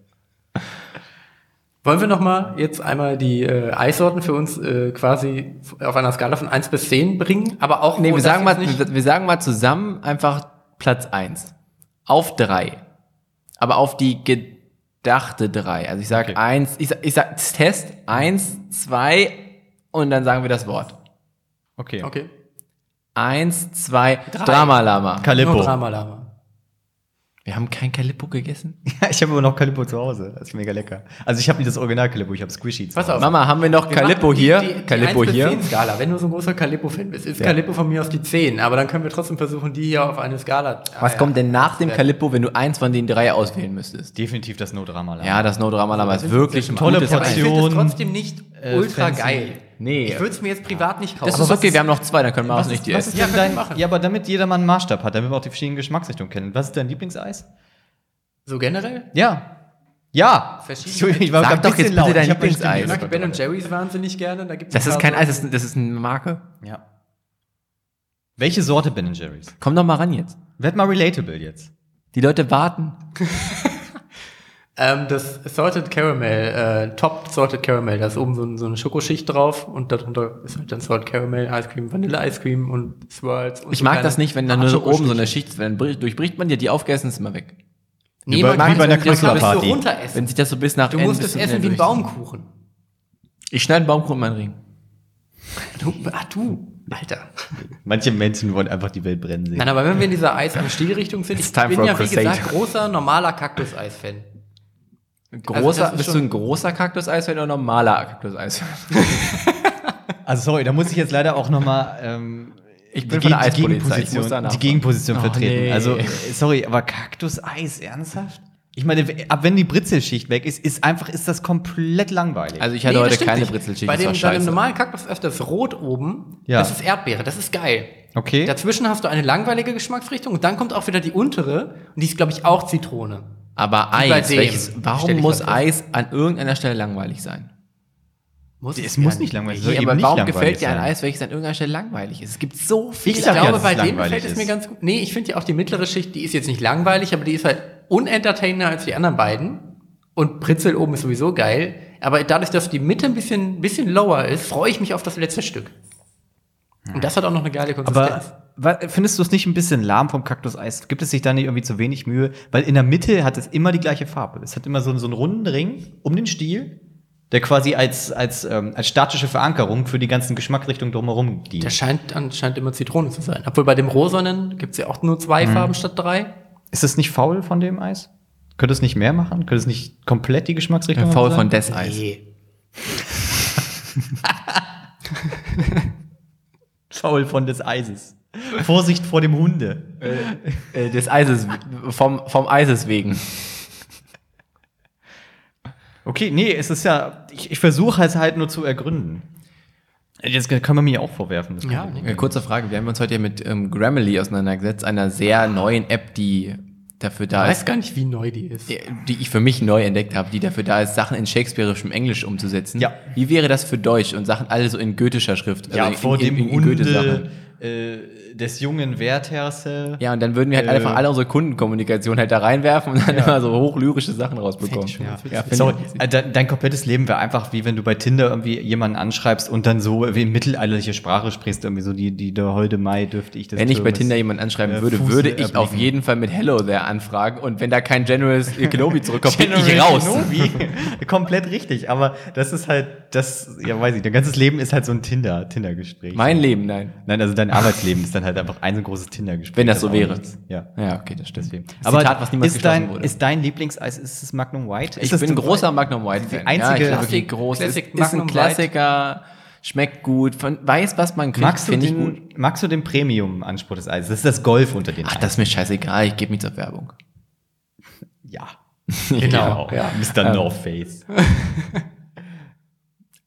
Wollen wir noch mal jetzt einmal die äh, Eissorten für uns äh, quasi auf einer Skala von 1 bis 10 bringen? Aber auch
Nee, wir sagen, mal,
nicht-
wir sagen mal zusammen einfach Platz 1. Auf 3. Aber auf die gedachte 3. Also ich sage
Okay.
1, ich ich sag Test 1, 2 und dann sagen wir das Wort.
Okay.
Okay.
Eins, zwei,
Drei.
Dramalama.
Calippo.
Nur Dramalama.
Wir haben kein Calippo gegessen.
Ja, ich habe aber noch Calippo zu Hause. Das ist mega lecker. Also ich habe nicht das Original Calippo, ich habe Squishy. zu
Pass auf.
Mama, haben wir noch
Wir
Calippo
die-
hier?
Die, die
Calippo
1 bis
hier?
10 Skala, wenn du so ein großer Calippo-Fan bist, ist
Ja.
Calippo von mir auf die 10, aber dann können wir trotzdem versuchen, die hier auf eine Skala.
Was
Ah,
kommt denn nach dem
Ja.
Calippo, wenn du eins von den drei auswählen müsstest?
Definitiv das No-Drama.
Ja, das No Dramalama ist wirklich ein
Tolle
gutes
Aber ich finde es
Portion,
trotzdem nicht
äh,
ultra
fancy.
geil.
Nee.
Ich würde es mir jetzt privat nicht kaufen.
Das ist okay, wir haben noch zwei, dann können wir auch nicht die
was
essen.
ist
Ja,
dein,
machen.
ja, aber damit jedermann einen Maßstab hat, damit wir auch die verschiedenen Geschmacksrichtungen kennen. Was ist dein Lieblingseis?
so generell?
Ja. Ja.
Verschiedene-
ich war
Sag doch jetzt bitte
laut.
dein Lieblingseis.
Ich mag Ben
kontrolliert.
Jerry's wahnsinnig gerne. Da gibt's
Das ist kein Eis, das ist, das ist eine Marke.
Ja. Welche Sorte Ben Jerry's?
Komm doch mal ran jetzt.
Werd mal relatable jetzt.
Die Leute warten.
Ähm, das Salted Caramel, äh, Top Salted Caramel, da ist oben so, ein- so eine Schokoschicht drauf und darunter ist halt dann Salted Caramel, Ice Cream, Vanille Ice Cream und Swirls. Und
Ich
so
mag das nicht, wenn da nur so oben so eine Schicht ist. Dann brich- durchbricht man dir die aufgegessen, ist immer weg.
Nee,
Wie bei-
man
wie bei einer Künstlerparty.
runteressen.
Wenn sich das so bis nach
Du musst es essen wie ein
durch-
Baumkuchen.
Ich schneide einen Baumkuchen in meinen Ring.
Du, ach du, Alter.
Manche Menschen wollen einfach die Welt brennen sehen.
Nein, aber wenn wir in dieser Eis- und Stilrichtung sind,
It's
ich bin ja, wie gesagt, großer, normaler Kaktuseis-Fan.
Großer,
das ist
bist du ein großer Kaktuseis oder ein normaler Kaktuseis?
Also sorry, da muss ich jetzt leider auch nochmal ähm,
Ich
die
bin von der
die
ich muss
Gegenposition, die
nachfragen.
Gegenposition
Oh,
vertreten.
nee.
Also äh, sorry, aber Kaktuseis, ernsthaft? Ich meine, ab wenn die Britzelschicht weg ist, ist einfach, ist das komplett langweilig.
Also ich hatte
Nee,
heute keine
nicht.
Bretzelschicht,
Bei
das
dem,
war
bei dem normalen Kaktus ist das Rot oben,
Ja.
das ist Erdbeere, das ist geil.
okay.
Dazwischen hast du eine langweilige Geschmacksrichtung und dann kommt auch wieder die untere und die ist, glaube ich, auch Zitrone.
Aber
Wie
Eis, welches, warum muss. Eis an irgendeiner Stelle langweilig sein?
Muss
es muss nicht langweilig sein.
Nee, aber warum
langweilig
gefällt dir ein. Eis, welches an irgendeiner Stelle langweilig ist? Es gibt so viele.
Ich
ja,
glaube,
dass
bei dem gefällt es mir ganz gut. Nee, ich finde ja auch die mittlere Schicht, die ist jetzt nicht langweilig, aber die ist halt unentertainer als die anderen beiden. Und Britzel oben ist sowieso geil. Aber dadurch, dass die Mitte ein bisschen, bisschen lower ist, freue ich mich auf das letzte Stück. Und das hat auch noch eine geile Konsistenz.
Aber findest du es nicht ein bisschen lahm vom Kaktuseis? Gibt es sich da nicht irgendwie zu wenig Mühe? Weil in der Mitte hat es immer die gleiche Farbe. Es hat immer so, so einen runden Ring um den Stiel, der quasi als, als, ähm, als statische Verankerung für die ganzen Geschmacksrichtungen drumherum dient.
Der scheint anscheinend immer Zitrone zu sein. Obwohl bei dem rosanen gibt es ja auch nur zwei Farben statt drei.
Ist das nicht faul von dem Eis? Könnte es nicht mehr machen? Könnte es nicht komplett die Geschmacksrichtung
Faul
sein?
von des Eis.
Nee.
Faul von des Eises. Vorsicht vor dem Hunde.
Äh, des Eises, vom, vom Eises wegen.
Okay, nee, es ist ja, ich, ich versuche es halt nur zu ergründen. Jetzt kann man mir auch vorwerfen. das
Ja,
kann-
nee.
Äh, kurze Frage, wir haben uns heute ja mit ähm, Grammarly auseinandergesetzt, einer sehr neuen App, die dafür
Ich
da
weiß
ist,
gar nicht, wie neu die ist.
die die ich für mich neu entdeckt habe, die dafür da ist, Sachen in shakespearischem Englisch umzusetzen.
Ja.
Wie wäre das für Deutsch und Sachen alle so in goethischer Schrift?
Ja,
in,
vor
in,
dem
in, in?
Hunde äh, des jungen Werthers.
Ja, und dann würden wir halt
Äh.
einfach alle unsere Kundenkommunikation halt da reinwerfen und dann
Ja.
immer so hochlyrische Sachen rausbekommen.
Schon
ja, finde
Sorry, äh, dein, dein komplettes Leben wäre einfach wie wenn du bei Tinder irgendwie jemanden anschreibst und dann so wie mittelalterliche Sprache sprichst, irgendwie so die, die der holde Mai dürfte ich das
Wenn ich bei
Türmes,
Tinder jemanden anschreiben
äh,
würde,
Fuße
würde ich
erblicken.
auf jeden Fall mit Hello there anfragen und wenn da kein Generous Kenobi zurückkommt, bin ich
General
raus.
Kenobi. Komplett richtig, aber das ist halt, das, ja weiß ich, dein ganzes Leben ist halt so ein Tinder, Tinder-Gespräch.
Mein Leben, nein.
Nein, also dein Arbeitsleben ist dann halt einfach ein so großes Tinder-Gespräch.
Wenn das so wäre.
Ja.
Ja, okay, das stimmt.
Deswegen. Aber
Zitat, was niemals
ist dein,
wurde.
ist dein Lieblingseis, ist es Magnum White?
ich
ist
bin ein großer Magnum White Fan.
Die einzige-
ja, ich
Classic-
groß.
Classic
ist, ist ein Klassiker, schmeckt gut, von, weiß, was man kriegt,
Magst du,
ich gut.
den, magst du den Premium-Anspruch des Eises? Das ist das Golf unter den
Ach,
Eisen.
das ist mir scheißegal, ich gebe nichts auf Werbung.
Ja.
Genau.
Ja. Mr. No Face.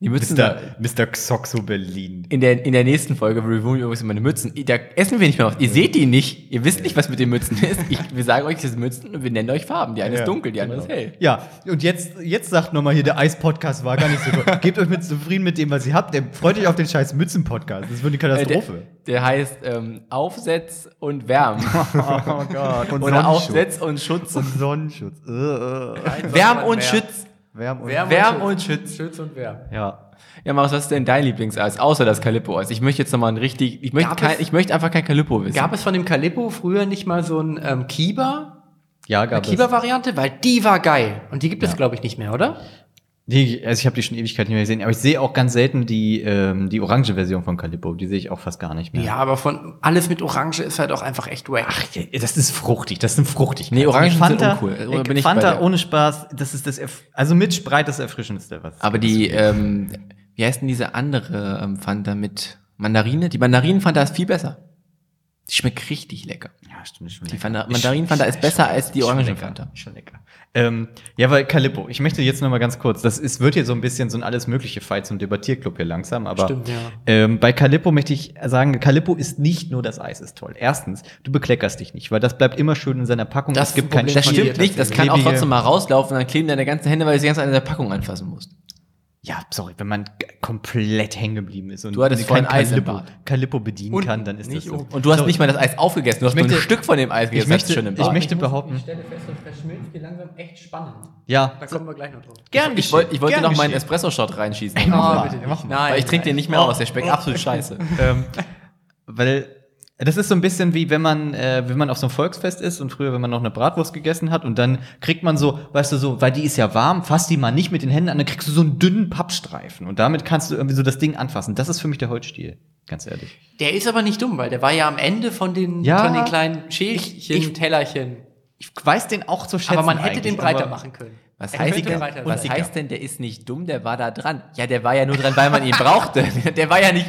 Die Mützen
Mr. Mr. Xoxo Berlin.
in der, in der nächsten Folge reviewen wir übrigens meine Mützen. Da essen wir nicht mehr auf. Ihr seht die nicht. Ihr wisst nicht, was mit den Mützen ist. Ich, wir sagen euch, das sind Mützen und wir nennen euch Farben. Die eine
Ja,
ist dunkel, die andere
genau.
ist hell.
Ja, und jetzt, jetzt sagt nochmal hier, der Eis-Podcast war gar nicht so gut. Gebt euch mit zufrieden mit dem, was ihr habt. Der freut euch auf den scheiß Mützen-Podcast. Das wird eine
Äh, der,
Katastrophe.
der heißt ähm, Aufsetz und Wärm.
oh Gott. Und
Oder Aufsetz und Schutz.
Und Sonnenschutz. Äh, äh.
Wärm und Schütz.
Wärm und
Wärm und Schütz.
Schütz und Wärm.
Ja.
Ja, Marius, was ist denn dein Lieblingseis, außer das Calippo-Eis? Ich möchte jetzt nochmal ein richtig, ich möchte, kein,
es-
ich möchte einfach kein Calippo wissen.
Gab es von dem Calippo früher nicht mal so ein ähm, Kiba?
Ja,
Eine
gab es.
Kiba-Variante? Weil die war geil. Und die gibt es, glaube ich, nicht mehr, oder?
Die, also ich habe die schon Ewigkeit nicht mehr gesehen, aber ich sehe auch ganz selten die, ähm, die orange Version von Calippo. Die sehe ich auch fast gar nicht mehr.
Ja, aber von alles mit Orange ist halt auch einfach echt wack.
Ach, das ist fruchtig, das sind fruchtig.
Nee, Orangen sind
Fanta,
uncool. Oder
äh,
bin ich
Fanta ohne Spaß, das ist das, Erf also mit Sprite das Erfrischendste, was.
Aber die, ähm, wie heißt denn diese andere ähm, Fanta mit Mandarine? Die Mandarinen-Fanta ist viel besser. Die schmeckt richtig lecker.
Ja, stimmt, ist schon
Die. Fanta- Mandarin-Fanta ist besser als die
schon
Orangen-Fanta.
Schon lecker. Ähm, ja, weil Calippo, ich möchte jetzt noch mal ganz kurz, das ist, wird hier so ein bisschen so ein alles mögliche Fight, ein Debattierclub hier langsam, aber
Stimmt, ja.
ähm, bei Calippo möchte ich sagen, Calippo ist nicht nur das Eis ist toll. Erstens, du bekleckerst dich nicht, weil das bleibt immer schön in seiner Packung.
Das
es gibt kein
Das stimmt nicht, das kann auch trotzdem mal rauslaufen und dann kleben deine ganzen Hände, weil du die ganze Zeit an der Packung anfassen musst.
Ja, sorry, wenn man komplett hängen geblieben ist und
Du hattest
kein
Eis im
Calippo, bedienen
Unten,
kann, dann ist das
nicht
so.
Und du hast
Sorry.
nicht mal das Eis aufgegessen, du hast nur ein
möchte-
Stück von dem Eis
Ich
gegessen,
möchte,
schon im
ich möchte behaupten,
stelle fest, das verschmilzt hier langsam echt spannend.
ja,
Da kommen wir gleich noch drauf.
gern
ich, wollte, ich wollte
gern
noch meinen
geschehen.
Espresso-Shot reinschießen.
Oh,
mal,
bitte nicht.
mach mal.
Nein,
Weil ich trinke den nicht mehr aus, der schmeckt absolut scheiße.
ähm, weil das ist so ein bisschen wie wenn man, äh, wenn man auf so einem Volksfest ist und früher, wenn man noch eine Bratwurst gegessen hat und dann kriegt man so, weißt du so, weil die ist ja warm, fass die mal nicht mit den Händen an, dann kriegst du so einen dünnen Pappstreifen und damit kannst du irgendwie so das Ding anfassen. Das ist für mich der Holzstiel, ganz ehrlich.
Der ist aber nicht dumm, weil der war ja am Ende von den,
Ja.
von den kleinen Schälchen,
Ich-
Tellerchen.
Ich weiß den auch zu schätzen.
Aber man hätte den breiter machen können.
Was, heißt denn, was heißt denn, der ist nicht dumm, der war da dran? Ja, der war ja nur dran, weil man ihn brauchte. Der war ja nicht,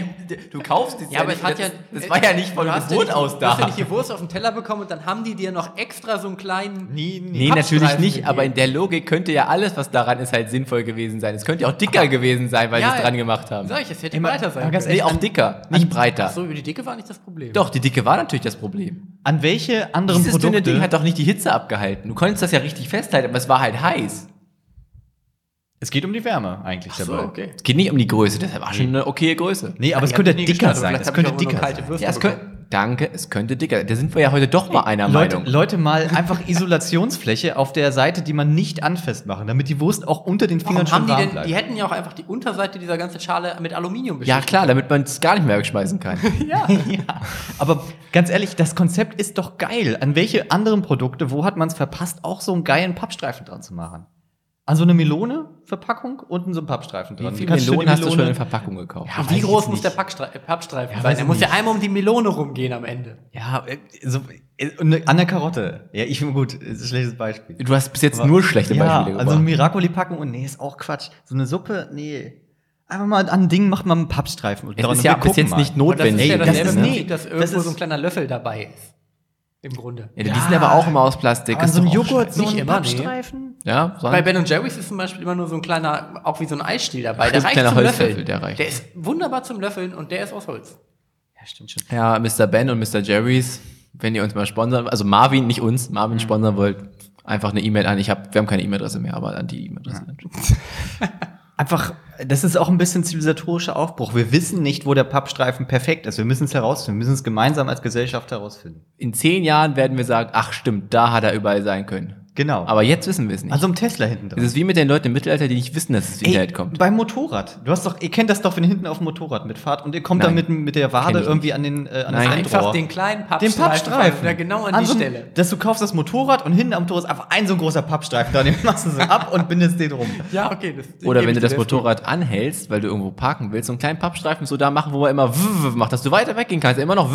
du kaufst es
Ja, aber
nicht,
es hat ja.
das, das war ja nicht von
ja
Geburt
nicht-
aus
Du hast ja
da.
nicht die Wurst auf den Teller bekommen und dann haben die dir noch extra so einen kleinen.
Nee,
Nee, natürlich nicht,
gegeben.
aber in der Logik könnte ja alles, was daran ist, halt sinnvoll gewesen sein. Es könnte ja auch dicker gewesen sein, weil
Ja,
sie es dran gemacht haben.
Sag ich, es hätte
Immer-
breiter sein
aber ganz
können.
Nee, auch dicker, nicht breiter.
So, über die Dicke war nicht das Problem.
Doch, die Dicke war natürlich das Problem.
An welche anderen
Dieses dünne
Produkte?
Ding hat doch nicht die Hitze abgehalten. Du konntest das ja richtig festhalten, aber es war halt heiß.
Es geht um die Wärme eigentlich
so,
dabei.
okay.
Es geht nicht um die Größe, das war schon eine okaye Größe.
Nee, aber es könnte dicker sein. Es könnte dicker
kalte
sein.
Ja, es könnte, danke, es könnte dicker. Da sind wir ja heute doch mal einer
Leute,
Meinung.
Leute, mal einfach Isolationsfläche auf der Seite, die man nicht anfest machen, damit die Wurst auch unter den Fingern
Warum haben
schon
die
warm
denn,
bleibt.
die hätten ja auch einfach die Unterseite dieser ganzen Schale mit Aluminium
ja,
beschichtet.
klar, damit man es gar nicht mehr wegschmeißen kann.
Ja.
ja, aber ganz ehrlich, das Konzept ist doch geil. An welche anderen Produkte, wo hat man es verpasst, auch so einen geilen Pappstreifen dran zu machen? An so eine Melone-Verpackung unten so ein Pappstreifen dran.
Wie viel Melonen hast du schon in Verpackung gekauft?
Weiß
wie groß muss der
nicht.
Packstre- Pappstreifen
Ja,
sein? Der muss ja
nicht.
einmal um die Melone rumgehen am Ende.
Ja, äh, so, äh, an der Karotte. Ja, ich gut, ist ein schlechtes Beispiel.
Du hast bis jetzt
Aber-
nur schlechte
ja,
Beispiele
also eine
gebracht.
Miracoli-Packung und nee, ist auch Quatsch. So eine Suppe, nee. Einfach mal an ein Ding macht man einen Pappstreifen. Und
Es ist ja bis jetzt
mal.
nicht
Und das ist
notwendig.
ja
das nee,
dass
das
irgendwo
ist-
so ein kleiner Löffel dabei ist. Im Grunde.
ja, die sind aber auch immer aus Plastik.
Aber
ist
so ein Joghurt, so
Nicht
ein
immer, nee.
Pappstreifen?
Ja,
Bei
sagen.
Ben Jerry's ist zum Beispiel immer nur so ein kleiner, auch wie so ein Eisstiel dabei.
Stimmt,
der reicht
kleiner
zum
Holzlöffel,
Löffeln.
der reicht.
Der ist wunderbar zum Löffeln und der ist aus Holz.
Ja, stimmt schon.
ja, Mr. Ben und Mr. Jerry's, wenn ihr uns mal sponsern, also Marvin, nicht uns, Marvin
Mhm.
sponsern wollt, einfach eine E-Mail an. Ich hab, wir haben keine E-Mail-Adresse mehr, aber an die E-Mail-Adresse.
Einfach, das ist auch ein bisschen zivilisatorischer Aufbruch. Wir wissen nicht, wo der Pappstreifen perfekt ist. Wir müssen es herausfinden. Wir müssen es gemeinsam als Gesellschaft herausfinden.
In zehn Jahren werden wir sagen, ach stimmt, da hat er überall sein können.
Genau.
Aber jetzt wissen wir es nicht.
also ein Tesla hinten
es
dran.
ist wie mit den Leuten im Mittelalter, die nicht wissen, dass es ins Internet kommt.
beim Motorrad. Du hast doch, ihr kennt das doch, wenn ihr hinten auf dem Motorrad mitfahrt und ihr kommt
Nein.
dann mit, mit der Wade irgendwie an den äh, an
Nein.
das
Einfach den kleinen
den
Pappstreifen.
Pappstreifen.
Ja, genau an, die
so,
Stelle.
Dass du kaufst das Motorrad und hinten am Motorrad ist einfach ein so ein großer Pappstreifen da, den machst du so ab und bindest den rum.
Ja, okay. Das,
Oder wenn du das
ist
Motorrad anhältst, weil du irgendwo parken willst, so einen kleinen Pappstreifen so da machen, wo er immer macht, dass du weiter weggehen kannst, immer noch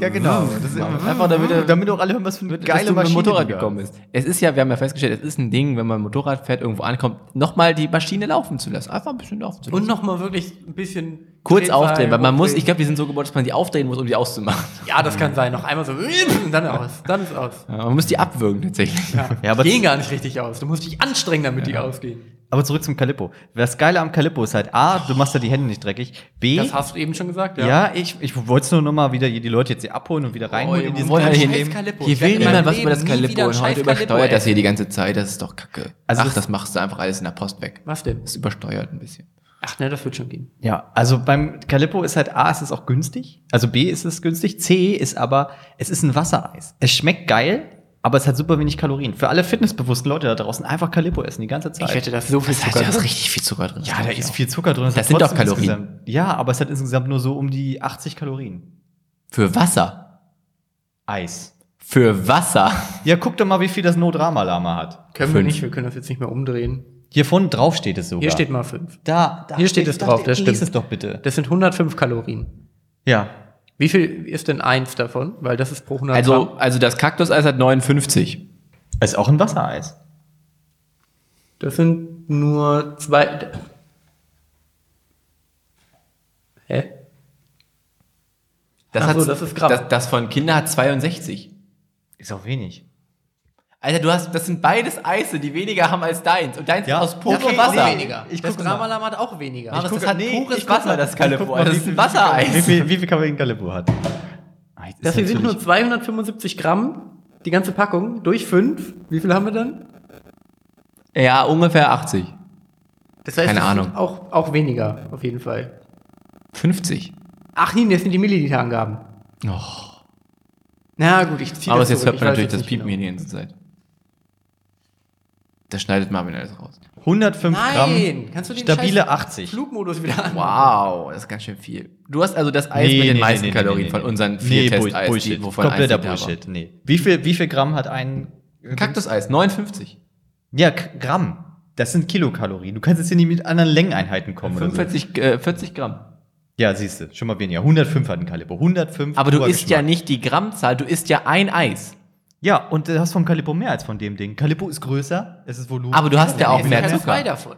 Ja, genau.
Das ist
immer-
einfach damit,
damit auch alle hören, was für eine geile Maschine
Motorrad
da
gekommen bist. Es ist ja, wir haben ja festgestellt, es ist ein Ding, wenn man Motorrad fährt, irgendwo ankommt, nochmal die Maschine laufen zu lassen. Einfach ein bisschen laufen zu lassen.
Und nochmal wirklich ein bisschen
kurz aufdrehen, weil man muss, ich glaube, die sind so gebaut, dass man die aufdrehen muss, um die auszumachen.
Ja, das kann sein. Noch einmal so und dann aus. Dann ist aus.
Ja, man muss die abwürgen tatsächlich.
Ja,
Ja, aber
die gehen gar nicht richtig aus. Du musst dich anstrengen, damit die ausgehen.
Aber zurück zum Calippo. Das Geile am Calippo ist halt A, du machst da die Hände nicht dreckig. B,
Das hast du eben schon gesagt, ja.
ja, ich, ich wollte es nur noch mal wieder die Leute jetzt hier abholen und wieder reinholen
Oh,
in diesen
Scheiß
hier. Hier will niemand was über das Calippo und heute übersteuert das hier die ganze Zeit, das ist doch kacke.
Also
Ach,
das-
das machst du einfach alles in der Post weg.
Was denn?
Das übersteuert ein bisschen.
Ach ne, das wird schon gehen.
Ja, also beim Calippo ist halt A, es ist auch günstig. Also B ist es günstig. C ist aber, es ist ein Wassereis. Es schmeckt geil, aber es hat super wenig Kalorien. Für alle fitnessbewussten Leute da draußen einfach Calippo essen die ganze Zeit.
Ich wette, da ist so viel
Das heißt,
Zucker
da ist
drin.
richtig viel Zucker drin.
ja, da ist viel Zucker drin. Es
Das
hat
sind doch Kalorien.
insgesamt- Ja, aber es hat insgesamt nur so um die 80 Kalorien.
Für Wasser.
Eis.
Für Wasser.
Ja, guck doch mal, wie viel das No-Drama-Lama hat.
Können wir
Fünf.
nicht, wir können das jetzt nicht mehr umdrehen.
Hier vorne drauf steht es sogar.
Hier steht mal 5.
da, da
Hier steht es
da
drauf, das
Lies
stimmt.
es doch bitte.
Das sind 105 Kalorien.
Ja.
Wie viel ist denn eins davon? Weil das ist pro 100
Also,
Gramm.
also das Kaktuseis hat 59.
Ist auch ein Wassereis.
Das sind nur zwei. Hä?
Das,
Ach so,
hat-
das ist Gramm.
Das, das von Kinder hat 62.
Ist auch wenig.
Alter, du hast, das sind beides Eise, die weniger haben als deins. Und deins
Ja,
ist aus purem
okay,
Wasser.
nee,
weniger.
Ich
das. Dramalam hat auch weniger.
Aber
Ich
das
gucke-
hat
nee,
pures
ich guck
Wasser,
mal.
das Calippo.
guck
Das
wie
ist ein Wassereis.
Wie viel, wie viel Kalorien Calippo hat? Ah,
das hier sind nur
natürlich-
275 Gramm, die ganze Packung, durch 5. Wie viel haben wir dann?
Ja, ungefähr 80.
Das heißt,
Keine Ahnung.
Auch, auch weniger, auf jeden Fall.
50.
Ach nee, das sind die Milliliterangaben.
Oh.
Na gut, ich ziehe
Aber
das
jetzt hört man natürlich das Piepen hier
genau.
die ganze Zeit. Das schneidet Marvin alles raus.
105
Nein,
Gramm,
kannst du den
stabile
scheiß
80.
Flugmodus wieder an.
Wow, das ist ganz schön viel. Du hast also das Eis mit den meisten Kalorien von unseren vier
nee,
Testeis,
Bullshit.
die- wovon
Kompletter. Bullshit. Nee. Wie viel, wie viel Gramm hat ein
Kaktuseis, 59.
Ja, K Gramm. Das sind Kilokalorien. Du kannst jetzt hier nicht mit anderen Längeneinheiten kommen. Oder so.
45, äh, 40 Gramm.
Ja, siehst du, schon mal weniger. 105 hat ein Calippo. 105.
Aber du isst ja nicht die Grammzahl, du isst ja ein Eis.
Ja, und du hast vom Calippo mehr als von dem Ding. Calippo ist größer, es ist Volumen.
Aber du hast ja auch mehr Zucker.
davon.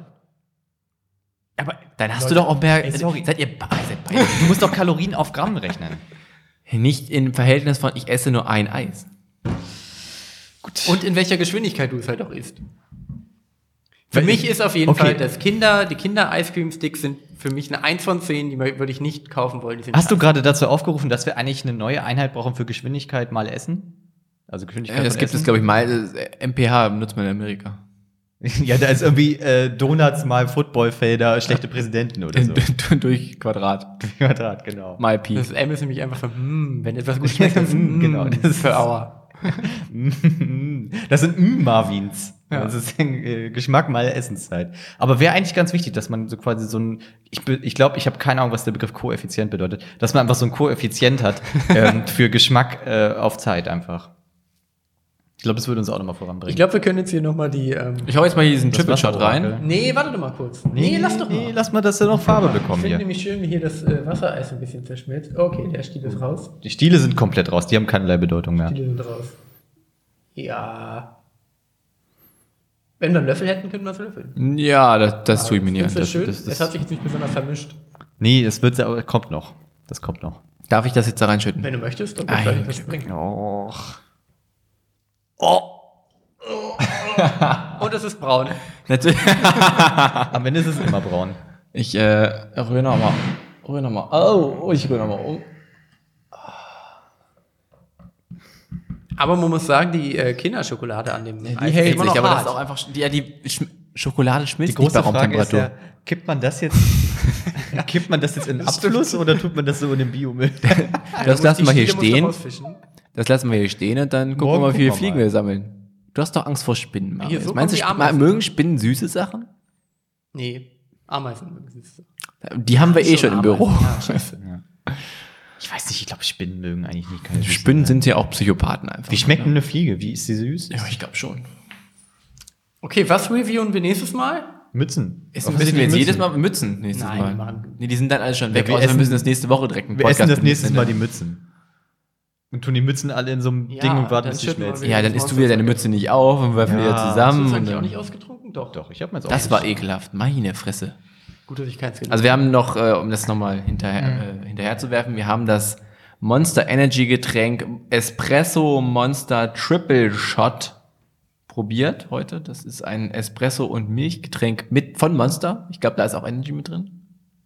Aber
Dann hast
Leute,
du doch auch mehr.
ey, sorry.
Seid ihr seid beide
du musst doch Kalorien auf Gramm rechnen.
nicht im Verhältnis von ich esse nur ein Eis.
Und in welcher Geschwindigkeit du es halt auch isst. Für
Weil
mich
ich-
ist auf jeden
okay.
Fall, dass Kinder, die Kinder-Ice-Cream-Sticks sind für mich eine 1 von 10, die würde ich nicht kaufen wollen.
Hast du gerade dazu aufgerufen, dass wir eigentlich eine neue Einheit brauchen für Geschwindigkeit mal Essen? Also Geschwindigkeit
Äh, das
von
gibt es,
Essen?
glaube ich, mal. äh, MPH benutzt man in Amerika.
Ja, da ist irgendwie äh, Donuts mal Footballfelder, schlechte Präsidenten oder so.
Durch Quadrat.
Quadrat, genau.
Mal Pi.
Das M ist nämlich einfach für, mm, wenn etwas gut schmeckt, dann mm,
Genau, das
für
ist-
Aua.
Das sind mm Marvins.
Ja.
Das ist äh, Geschmack mal Essenszeit. Aber wäre eigentlich ganz wichtig, dass man so quasi so ein, ich, be- ich glaube, ich habe keine Ahnung, was der Begriff Koeffizient bedeutet, dass man einfach so ein Koeffizient hat ähm, für Geschmack äh, auf Zeit einfach. Ich glaube, das würde uns auch nochmal voranbringen.
Ich glaube, wir können jetzt hier nochmal die. Ähm
Ich hau jetzt mal hier diesen
Das
Triple Shot
Wasserorakel.
rein.
nee, warte doch mal kurz. Nee, lass doch mal.
Nee, lass mal, dass er noch Farbe
ich
bekommen
finde nämlich schön, wie hier das äh, Wassereis ein bisschen zerschmilzt. Okay, der Stiel ist raus.
Die Stiele sind komplett raus, die haben keinerlei Bedeutung mehr.
Stiele sind raus. Ja. Wenn wir einen Löffel hätten, könnten wir es löffeln.
Ja, das, das tue ich mir nicht an.
Findest du das
Das,
schön?
das-
es hat sich jetzt nicht besonders vermischt.
Nee, es wird, aber kommt noch. Das kommt noch.
darf ich das jetzt da reinschütten?
Wenn du möchtest, dann du
ja,
das bringen.
Och.
Und es ist braun.
Natürlich.
Am Ende ist es immer braun.
Ich äh, rühre nochmal. Rühre nochmal. Oh, oh, ich rühre nochmal um.
Aber man muss sagen, die äh, Kinderschokolade an dem
Die hält sich,
noch
aber das
hart.
ist auch einfach. Die, ja, die Sch Schokolade schmilzt
Die große
nicht bei
Frage ist
Raumtemperatur.
ja, kippt man das jetzt, kippt man das jetzt in Abfluss oder tut man das so in den Biomüll?
das
musst
lassen wir hier stehen. Das lassen wir hier stehen und dann gucken
Morgen
wir mal, wie viele
wir
Fliegen wir sammeln. Du hast doch Angst vor Spinnen, Marius.
Hier, so
Meinst du, Sp-
Ameisen.
mögen Spinnen süße Sachen?
Nee, Ameisen mögen süß.
Die haben wir eh schon
Schon
im Büro.
Ja, scheiße.
Ich weiß nicht, ich glaube, Spinnen mögen eigentlich nicht keine
Spinnen sind ja auch Psychopathen einfach.
Wie schmeckt denn eine Fliege? Wie ist sie süß?
Ja, ich glaube schon.
Okay, was reviewen wir nächstes Mal?
Mützen. Offensichtlich
müssen wir jetzt
Mützen.
jedes Mal Mützen nächstes
Nein,
Mal?
wir machen-
Nee, die sind dann alle schon weg.
wir
außer wir
essen-
müssen das nächste Woche direkt einen
Wir essen das nächstes
Mützen,
Mal
ne?
die Mützen. Und tun die Mützen alle in so einem
Ja,
Ding und warten, bis sie schmelzen.
Ja, dann isst du wieder deine Mütze nicht auf und werfen
Ja.
wieder
Hast du
zusammen.
das
Und
eigentlich auch nicht ausgetrunken? Doch.
Doch, ich habe mir jetzt auch
das war ekelhaft. Meine Fresse.
Gut, dass ich keins genommen
Also wir haben noch, äh, um das nochmal hinterher, äh, hinterher zu werfen, wir haben das Monster Energy Getränk Espresso Monster Triple Shot probiert heute. Das ist ein Espresso und Milchgetränk mit von Monster. Ich glaube, da ist auch Energy mit drin.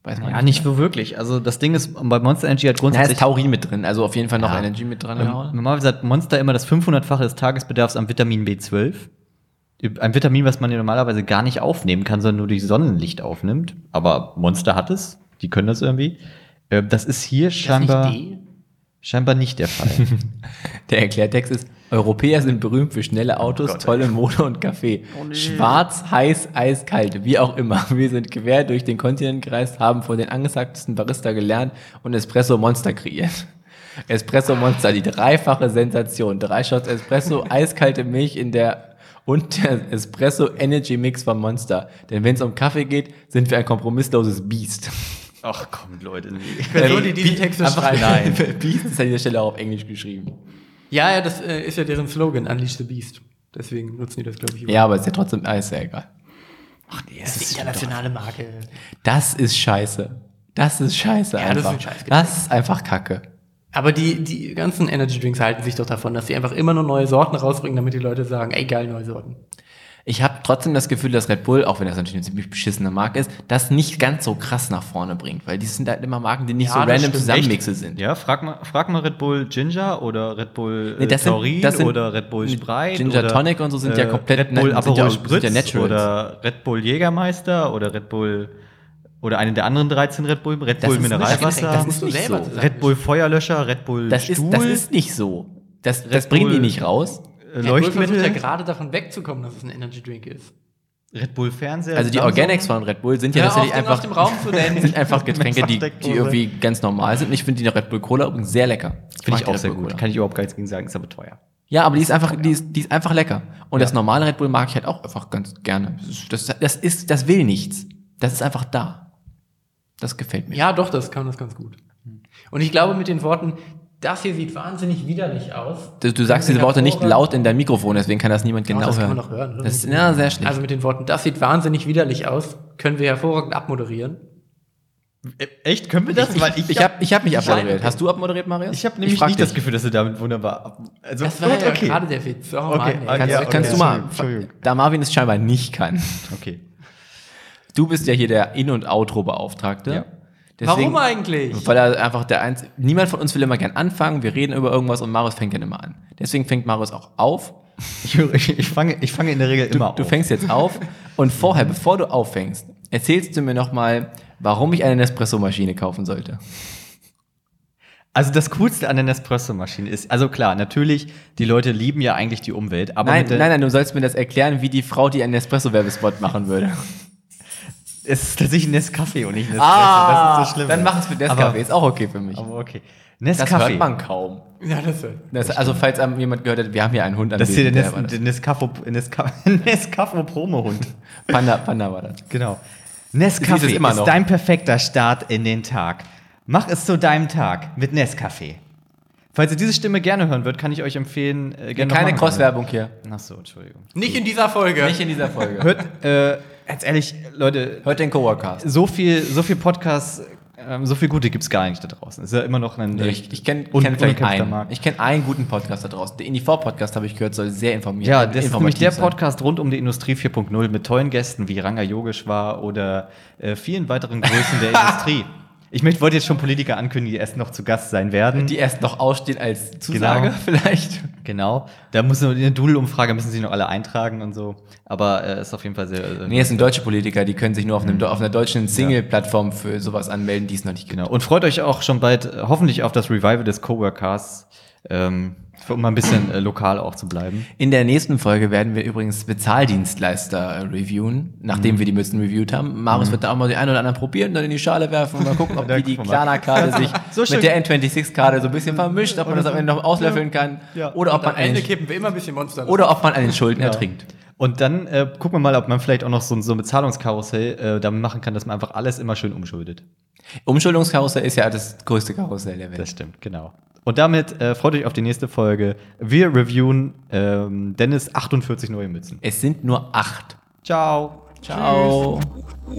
Weiß man
Ja, nicht so wirklich. Also das Ding ist, bei Monster Energy hat
Da
grundsätzlich...
ist Taurin mit drin, also auf jeden Fall noch
Ja.
Energy mit dran.
Ähm,
gehauen.
Normalerweise hat Monster immer das 500-fache des Tagesbedarfs an Vitamin B12. Ein Vitamin, was man ja normalerweise gar nicht aufnehmen kann, sondern nur durch Sonnenlicht aufnimmt. Aber Monster hat es. Die können das irgendwie. Äh, Das ist hier
Ist
scheinbar,
D?
scheinbar nicht der Fall.
Der Erklärtext ist, Europäer sind berühmt für schnelle Autos, tolle Mode und Kaffee. Schwarz, heiß, eiskalt, wie auch immer. Wir sind quer durch den Kontinent gereist, haben von den angesagtesten Barista gelernt und Espresso Monster kreiert. Espresso Monster, die dreifache Sensation. Drei Shots Espresso, eiskalte Milch in der und der Espresso Energy Mix von Monster. Denn wenn es um Kaffee geht, sind wir ein kompromissloses Biest.
Ach komm, Leute. Nee.
Person, die diese Texte schreibt.
Nein. Beast ist an dieser Stelle auch auf Englisch geschrieben.
Ja, ja, das äh, ist ja deren Slogan, Unleash the Beast. Deswegen nutzen die das, glaube ich,
Ja, aber ist ja trotzdem, ah, ist ja egal.
Ach nee, das ist internationale Marke.
Das ist scheiße. Das ist scheiße
Ja, das ist
einfach.
ein
das ist einfach Kacke.
Aber die, die ganzen Energy Drinks halten sich doch davon, dass sie einfach immer nur neue Sorten rausbringen, damit die Leute sagen, ey, geil, neue Sorten.
Ich habe trotzdem das Gefühl, dass Red Bull, auch wenn das natürlich eine ziemlich beschissene Marke ist, das nicht ganz so krass nach vorne bringt, weil die sind halt immer Marken, die nicht
Ja,
so random. Zusammenmixe sind.
Ja, frag mal, frag mal Red Bull Ginger oder Red Bull äh,
Nee, sind-
Taurin
das sind-
oder Red Bull Sprite.
Ginger
oder,
Tonic und so sind ja komplett-
Red Bull
sind
Aperol
ja
Spritz
sind ja
oder Red Bull Jägermeister oder Red Bull oder eine der anderen 13 Red Bull, Red
Das
Bull
ist
Mineralwasser,
das ist nicht so.
Red Bull Feuerlöscher, Red Bull
Das ist,
Stuhl,
das ist nicht so. Das, das bringen die nicht raus.
Red Bull versucht
Leuchtmittel,
ja gerade davon wegzukommen, dass es ein Energy Drink ist.
Red Bull Fernseher.
Also die
Samsung.
Organics von Red Bull sind ja tatsächlich einfach,
aus dem Raum zu nennen.
sind einfach Getränke, die, die irgendwie ganz normal sind. Und ich finde die Red Bull Cola übrigens sehr lecker.
Finde ich
die
auch sehr gut. Kann ich überhaupt gar nichts gegen sagen, ist aber teuer.
Ja, aber die ist einfach, die ist, die ist einfach lecker. Und das normale Red Bull mag ich halt auch einfach ganz gerne. Das ist, das, das ist, das will nichts. Das ist einfach da. Das gefällt mir.
Ja, doch, das kann das ganz gut. Und ich glaube mit den Worten, das hier sieht wahnsinnig widerlich aus.
Du, du sagst diese Worte nicht laut in dein Mikrofon, deswegen kann das niemand genau
das kann
hören.
man doch hören, oder?
Das ist ja sehr schlecht.
Also mit den Worten, das sieht wahnsinnig widerlich aus, können wir hervorragend abmoderieren.
Echt? Können wir das? Weil
ich habe ich hab mich abmoderiert.
okay.
Hast du abmoderiert, Marius?
ich habe nämlich
frag
nicht
dich.
das Gefühl, dass du damit wunderbar ab. Also
Das war
gut,
ja gerade der Witz. Oh,
Okay,
Mann,
ah,
Kannst,
ja, okay.
kannst du mal, da Marvin es scheinbar nicht kann.
Okay.
Du bist ja hier der In- und Outro-Beauftragte.
Ja.
Warum eigentlich?
Weil er einfach der eins. Niemand von uns will immer gern anfangen. Wir reden über irgendwas und Marius fängt dann immer an. Deswegen fängt Marius auch auf.
Ich, höre- ich, ich, fange, ich fange in der Regel
Du,
immer
du
auf.
fängst jetzt auf und vorher, bevor du auffängst, erzählst du mir nochmal, warum ich eine Nespresso-Maschine kaufen sollte.
Also das Coolste an der Nespresso-Maschine ist, also klar, natürlich, die Leute lieben ja eigentlich die Umwelt, aber
Nein, nein, nein, du sollst mir das erklären, wie die Frau, die einen Nespresso-Werbespot machen würde.
Es ist tatsächlich Nescafé und nicht Nespresso. das ist das Schlimme.
Ah, Dann mach es mit Nescafé,
Aber-
ist auch okay für mich.
Aber okay.
Das
Nescafé.
hört man kaum.
Ja, das wird.
Das, also, falls einem jemand gehört hat, wir haben hier einen Hund
Das ist hier der, Nes
das?
der Nescafo, Nesca Nescafo Promo-Hund.
Panda, Panda war das.
Genau.
Sie ist
Nescafé
immer
ist
noch.
dein perfekter Start in den Tag. Mach es zu deinem Tag mit Nescafé. Falls ihr diese Stimme gerne hören würdet, kann ich euch empfehlen, äh, gerne
Keine
noch mal
Cross-Werbung hier.
anhören. Ach so, Entschuldigung.
Nicht in dieser Folge.
Nicht in dieser Folge.
Hört, äh, ganz ehrlich, Leute,
Hört den Coworkast.
so viel, so viel Podcasts, ähm, so viel gute gibt es gar nicht da draußen. Ist ja immer noch ein.
Ich, ich kenne kenn vielleicht einen.
Markt.
Ich kenne einen guten Podcast da draußen. Der Indie4-Podcast, habe ich gehört, soll sehr informiert
Ja, das ist nämlich der
sein.
Podcast rund um die Industrie 4.0 mit tollen Gästen wie Ranga Yogeshwar oder äh, vielen weiteren Größen der Industrie. Ich möchte, wollte jetzt schon Politiker ankündigen, die erst noch zu Gast sein werden.
Die erst noch ausstehen als Zusage,
Genau.
vielleicht.
genau. Da muss in der Doodle-Umfrage müssen sich noch alle eintragen und so. Aber äh, ist auf jeden Fall sehr. Äh,
Nee, es sind deutsche Politiker, die können sich nur auf, einem, auf einer deutschen Single-Plattform für sowas anmelden, die es noch nicht gibt.
Genau. Und freut euch auch schon bald äh, hoffentlich auf das Revival des Coworkers, ähm, um mal ein bisschen äh, lokal auch zu bleiben.
In der nächsten Folge werden wir übrigens Spezialdienstleister äh, reviewen, nachdem
Mhm.
wir die Mützen reviewt haben. Marius wird da auch mal die ein oder anderen probieren, dann in die Schale werfen und mal gucken, ob wie die. Klarna-Karte sich
So
mit der N26-Karte so ein bisschen vermischt, ob man das am Ende noch auslöffeln kann
Ja.
oder ob
Am
man an
Ende kippen wir immer ein bisschen Monster.
oder ob man an den Schulden ertrinkt.
Und dann äh, gucken wir mal, ob man vielleicht auch noch so, ein- so ein Bezahlungskarussell äh, damit machen kann, dass man einfach alles immer schön umschuldet.
Umschuldungskarussell ist ja das größte Karussell der Welt.
Das stimmt, genau. Und damit äh, freut euch auf die nächste Folge. Wir reviewen ähm, Dennis 48 neue Mützen.
Es sind nur acht.
Ciao.
Ciao.
Eins.